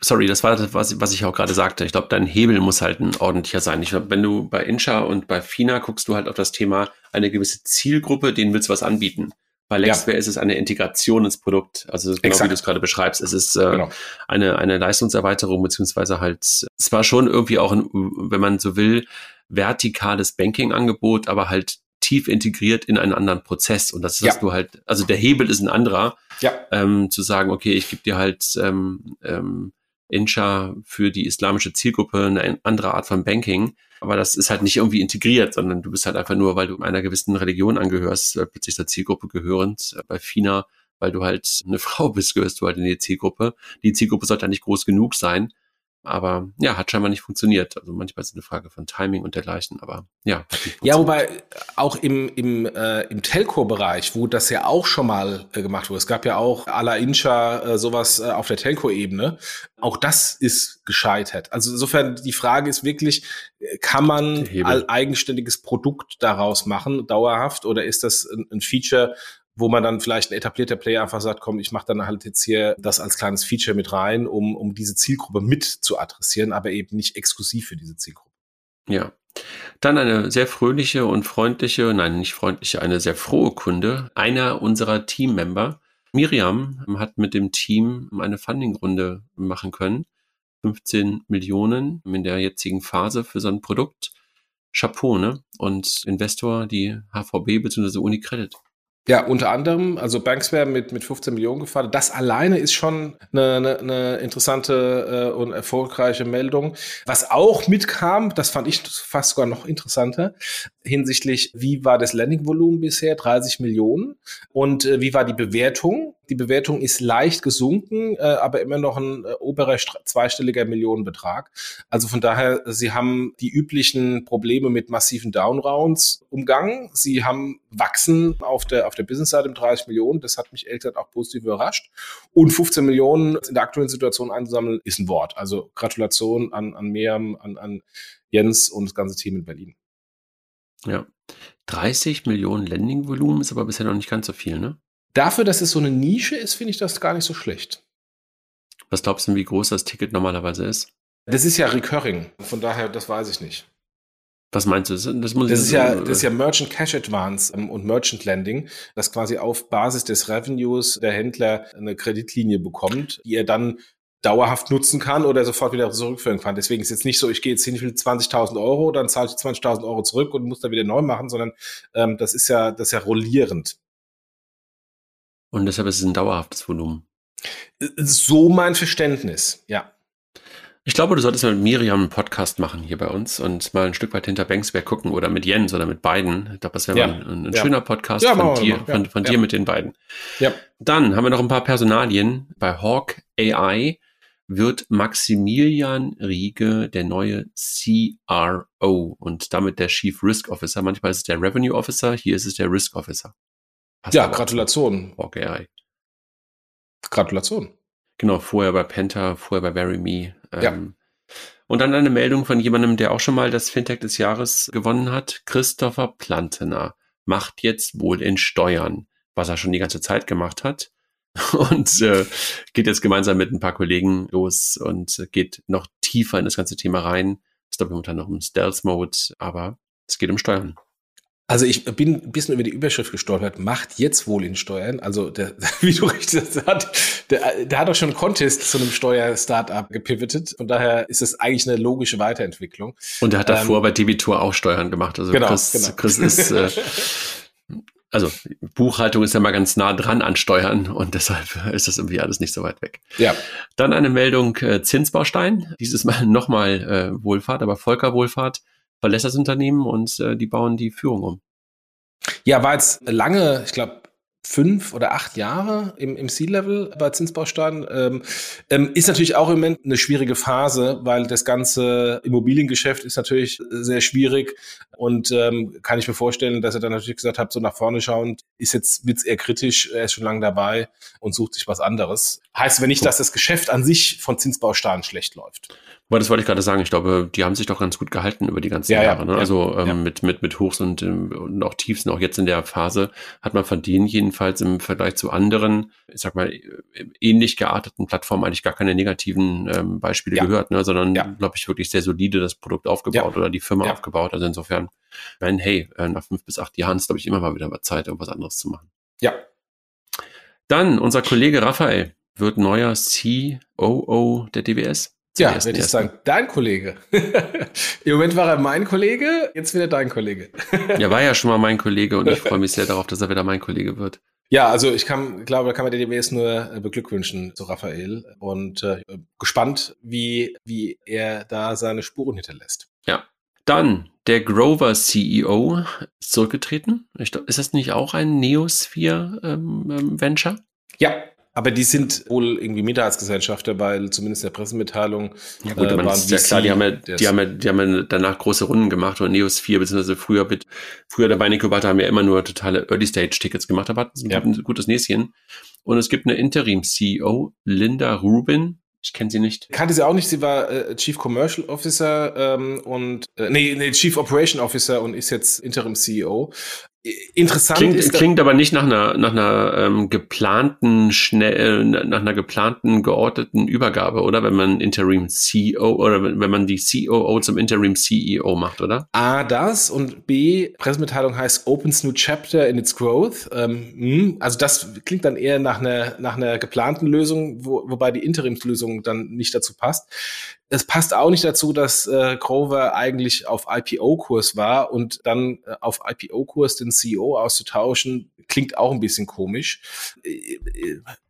sorry, das war das, was, was ich auch gerade sagte. Ich glaube, dein Hebel muss halt ein ordentlicher sein. Ich glaube, wenn du bei Incha und bei Fina guckst du halt auf das Thema eine gewisse Zielgruppe, denen willst du was anbieten. Bei Lexware ja. ist es eine Integration ins Produkt. Also genau Exakt. wie du es gerade beschreibst. Es ist äh, genau. eine, eine Leistungserweiterung, beziehungsweise halt, es war schon irgendwie auch, ein, wenn man so will, vertikales Banking-Angebot, aber halt tief integriert in einen anderen Prozess. Und das ist ja. du halt, also der Hebel ist ein anderer, ja. ähm, zu sagen, okay, ich gebe dir halt ähm, ähm, Incha für die islamische Zielgruppe eine andere Art von Banking. Aber das ist halt nicht irgendwie integriert, sondern du bist halt einfach nur, weil du einer gewissen Religion angehörst, äh, plötzlich der Zielgruppe gehörend. Bei FINA, weil du halt eine Frau bist, gehörst du halt in die Zielgruppe. Die Zielgruppe sollte halt nicht groß genug sein, aber ja, hat scheinbar nicht funktioniert. Also manchmal ist es eine Frage von Timing und dergleichen, aber ja. Ja, wobei auch im, im, äh, im Telco-Bereich, wo das ja auch schon mal äh, gemacht wurde, es gab ja auch à la Incha äh, sowas äh, auf der Telco-Ebene, auch das ist gescheitert. Also insofern die Frage ist wirklich, äh, kann man ein eigenständiges Produkt daraus machen, dauerhaft, oder ist das ein, ein Feature, wo man dann vielleicht ein etablierter Player einfach sagt, komm, ich mache dann halt jetzt hier das als kleines Feature mit rein, um, um diese Zielgruppe mit zu adressieren, aber eben nicht exklusiv für diese Zielgruppe. Ja. Dann eine sehr fröhliche und freundliche, nein, nicht freundliche, eine sehr frohe Kunde. Einer unserer Teammember, Miriam, hat mit dem Team eine Funding-Runde machen können. 15 Millionen in der jetzigen Phase für so ein Produkt. Chapeau, ne? Und Investor, die HVB bzw. Unicredit. Ja, unter anderem, also Banksware mit, mit 15 Millionen gefahren. Das alleine ist schon eine, eine, eine interessante äh, und erfolgreiche Meldung. Was auch mitkam, das fand ich fast sogar noch interessanter, hinsichtlich, wie war das Landing-Volumen bisher? 30 Millionen. Und äh, wie war die Bewertung? Die Bewertung ist leicht gesunken, äh, aber immer noch ein äh, oberer zweistelliger Millionenbetrag. Also von daher, Sie haben die üblichen Probleme mit massiven Downrounds umgangen. Sie haben wachsen auf der, auf der Business-Seite mit 30 Millionen. Das hat mich ehrlich gesagt auch positiv überrascht. Und 15 Millionen in der aktuellen Situation einzusammeln, ist ein Wort. Also Gratulation an, an Miriam, an, an Jens und das ganze Team in Berlin. Ja. 30 Millionen Landing-Volumen ist aber bisher noch nicht ganz so viel, ne? Dafür, dass es so eine Nische ist, finde ich das gar nicht so schlecht. Was glaubst du, wie groß das Ticket normalerweise ist? Das ist ja recurring. Von daher, das weiß ich nicht. Was meinst du? Das, muss das ist ja, das ist ja Merchant Cash Advance ähm, und Merchant Lending, das quasi auf Basis des Revenues der Händler eine Kreditlinie bekommt, die er dann dauerhaft nutzen kann oder sofort wieder zurückführen kann. Deswegen ist jetzt nicht so, ich gehe jetzt hin, ich will 20.000 Euro, dann zahle ich 20.000 Euro zurück und muss dann wieder neu machen, sondern ähm, das ist ja, das ist ja rollierend. Und deshalb ist es ein dauerhaftes Volumen. So mein Verständnis, ja. Ich glaube, du solltest mal mit Miriam einen Podcast machen hier bei uns und mal ein Stück weit hinter Banksberg gucken oder mit Jens oder mit beiden. Ich glaube, das wäre ja. mal ein, ein ja. schöner Podcast ja, von, dir, von, von dir mit den beiden. Ja. Dann haben wir noch ein paar Personalien. Bei Hawk AI wird Maximilian Riege der neue CRO und damit der Chief Risk Officer. Manchmal ist es der Revenue Officer, hier ist es der Risk Officer. Passt ja, Gratulation. Hawk AI. Gratulation. Genau, vorher bei Penta, vorher bei VeryMe. Ähm, ja. Und dann eine Meldung von jemandem, der auch schon mal das Fintech des Jahres gewonnen hat. Christopher Plantener macht jetzt wohl in Steuern, was er schon die ganze Zeit gemacht hat. Und äh, geht jetzt gemeinsam mit ein paar Kollegen los und geht noch tiefer in das ganze Thema rein. Es geht momentan noch um Stealth Mode, aber es geht um Steuern. Also ich bin ein bisschen über die Überschrift gestolpert, macht jetzt wohl in Steuern. Also der, wie du richtig sagst, der, der hat doch schon Contest zu einem Steuer-Startup gepivotet. Von daher ist es eigentlich eine logische Weiterentwicklung. Und er hat davor ähm, bei Debitor auch Steuern gemacht. Also genau, Chris, genau. Chris ist äh, also Buchhaltung ist ja mal ganz nah dran an Steuern und deshalb ist das irgendwie alles nicht so weit weg. Ja. Dann eine Meldung äh, Zinsbaustein, dieses Mal nochmal äh, Wohlfahrt, aber Volker Wohlfahrt verlässt das Unternehmen und äh, die bauen die Führung um. Ja, war jetzt lange, ich glaube, fünf oder acht Jahre im, im C-Level bei Zinsbaustein. Ähm, ähm, ist natürlich auch im Moment eine schwierige Phase, weil das ganze Immobiliengeschäft ist natürlich sehr schwierig und ähm, kann ich mir vorstellen, dass er dann natürlich gesagt hat, so nach vorne schauend, ist jetzt, wird's eher kritisch, er ist schon lange dabei und sucht sich was anderes. Heißt aber nicht, dass das Geschäft an sich von Zinsbaustein schlecht läuft. Aber das wollte ich gerade sagen. Ich glaube, die haben sich doch ganz gut gehalten über die ganzen ja, Jahre. Ne? Ja, also ähm, ja. mit, mit, mit Hochs und, ähm, und auch Tiefs, auch jetzt in der Phase, hat man von denen jedenfalls im Vergleich zu anderen, ich sag mal, ähnlich gearteten Plattformen eigentlich gar keine negativen ähm, Beispiele gehört, ne? sondern, glaube ich, wirklich sehr solide das Produkt aufgebaut oder die Firma aufgebaut. Also insofern, wenn, hey, äh, nach fünf bis acht Jahren ist, glaube ich, immer mal wieder Zeit, irgendwas anderes zu machen. Ja. Dann unser Kollege Raphael wird neuer COO der DWS. Ja, würde ich sagen, dein Kollege. Im Moment war er mein Kollege, jetzt wieder dein Kollege. ja, war ja schon mal mein Kollege und ich freue mich sehr darauf, dass er wieder mein Kollege wird. Ja, also ich kann, glaube, kann man der DBS nur äh, beglückwünschen zu Raphael und äh, gespannt, wie, wie er da seine Spuren hinterlässt. Ja. Dann der Grover CEO ist zurückgetreten. Glaub, ist das nicht auch ein Neosphere ähm, ähm Venture? Ja, aber die sind wohl irgendwie Minderheitsgesellschafter, weil zumindest in der Pressemitteilung. Ja gut, äh, waren ist ja klar, die haben ja, die haben ja, die haben ja danach große Runden gemacht oder Neos 4, beziehungsweise früher mit, früher der Beinekubator haben ja immer nur totale Early-Stage-Tickets gemacht, aber hatten ja. ein gutes Näschen. Und es gibt eine Interim-CEO, Linda Rubin, ich kenne sie nicht. Kannte sie auch nicht. Sie war äh, Chief Commercial Officer ähm, und äh, nee, nee, Chief Operation Officer und ist jetzt Interim CEO interessant klingt, ist. Klingt aber nicht nach einer, nach einer ähm, geplanten, schnell, nach einer geplanten, geordneten Übergabe, oder? Wenn man Interim CEO oder wenn man die COO zum Interim CEO macht, oder? A, das und B, Pressemitteilung heißt Opens New Chapter in its Growth. Ähm, hm, also das klingt dann eher nach einer, nach einer geplanten Lösung, wo, wobei die Interimslösung dann nicht dazu passt es passt auch nicht dazu, dass äh, Grover eigentlich auf IPO-Kurs war und dann äh, auf IPO-Kurs den CEO auszutauschen, klingt auch ein bisschen komisch. Äh,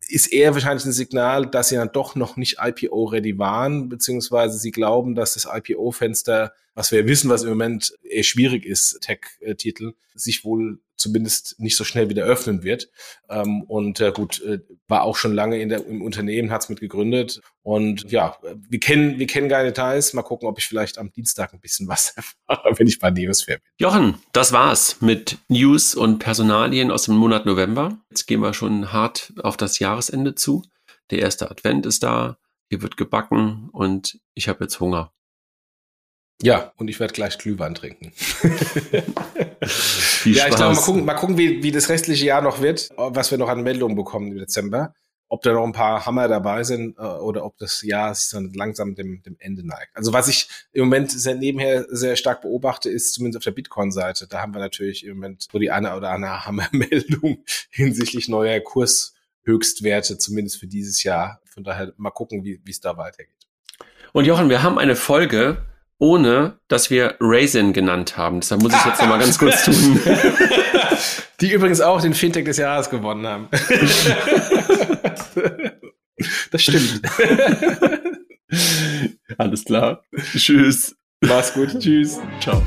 ist eher wahrscheinlich ein Signal, dass sie dann doch noch nicht IPO-ready waren, beziehungsweise sie glauben, dass das IPO-Fenster, was wir wissen, was im Moment eher schwierig ist, Tech-Titel, sich wohl zumindest nicht so schnell wieder öffnen wird. Ähm, und äh, gut, äh, war auch schon lange in der, im Unternehmen, hat es mit gegründet. Und ja, wir kennen, wir kennen keine Details. Mal gucken, ob ich vielleicht am Dienstag ein bisschen was erfahre, wenn ich bei Neosphere bin. Jochen, das war's mit News und Personalien aus dem Monat November. Jetzt gehen wir schon hart auf das Jahresende zu. Der erste Advent ist da, hier wird gebacken und ich habe jetzt Hunger. Ja, und ich werde gleich Glühwein trinken. ja, ich glaube, mal gucken, mal gucken wie, wie das restliche Jahr noch wird, was wir noch an Meldungen bekommen im Dezember. Ob da noch ein paar Hammer dabei sind äh, oder ob das Jahr sich dann langsam dem, dem Ende neigt. Also was ich im Moment sehr nebenher sehr stark beobachte, ist zumindest auf der Bitcoin-Seite. Da haben wir natürlich im Moment so die eine oder andere Hammermeldung hinsichtlich neuer Kurshöchstwerte, zumindest für dieses Jahr Von daher mal gucken, wie es da weitergeht. Und Jochen, wir haben eine Folge, ohne dass wir Raisin genannt haben. Deshalb muss ich jetzt noch mal ganz kurz tun. Die übrigens auch den Fintech des Jahres gewonnen haben. Das stimmt. Alles klar. Tschüss. Mach's gut. Tschüss. Ciao.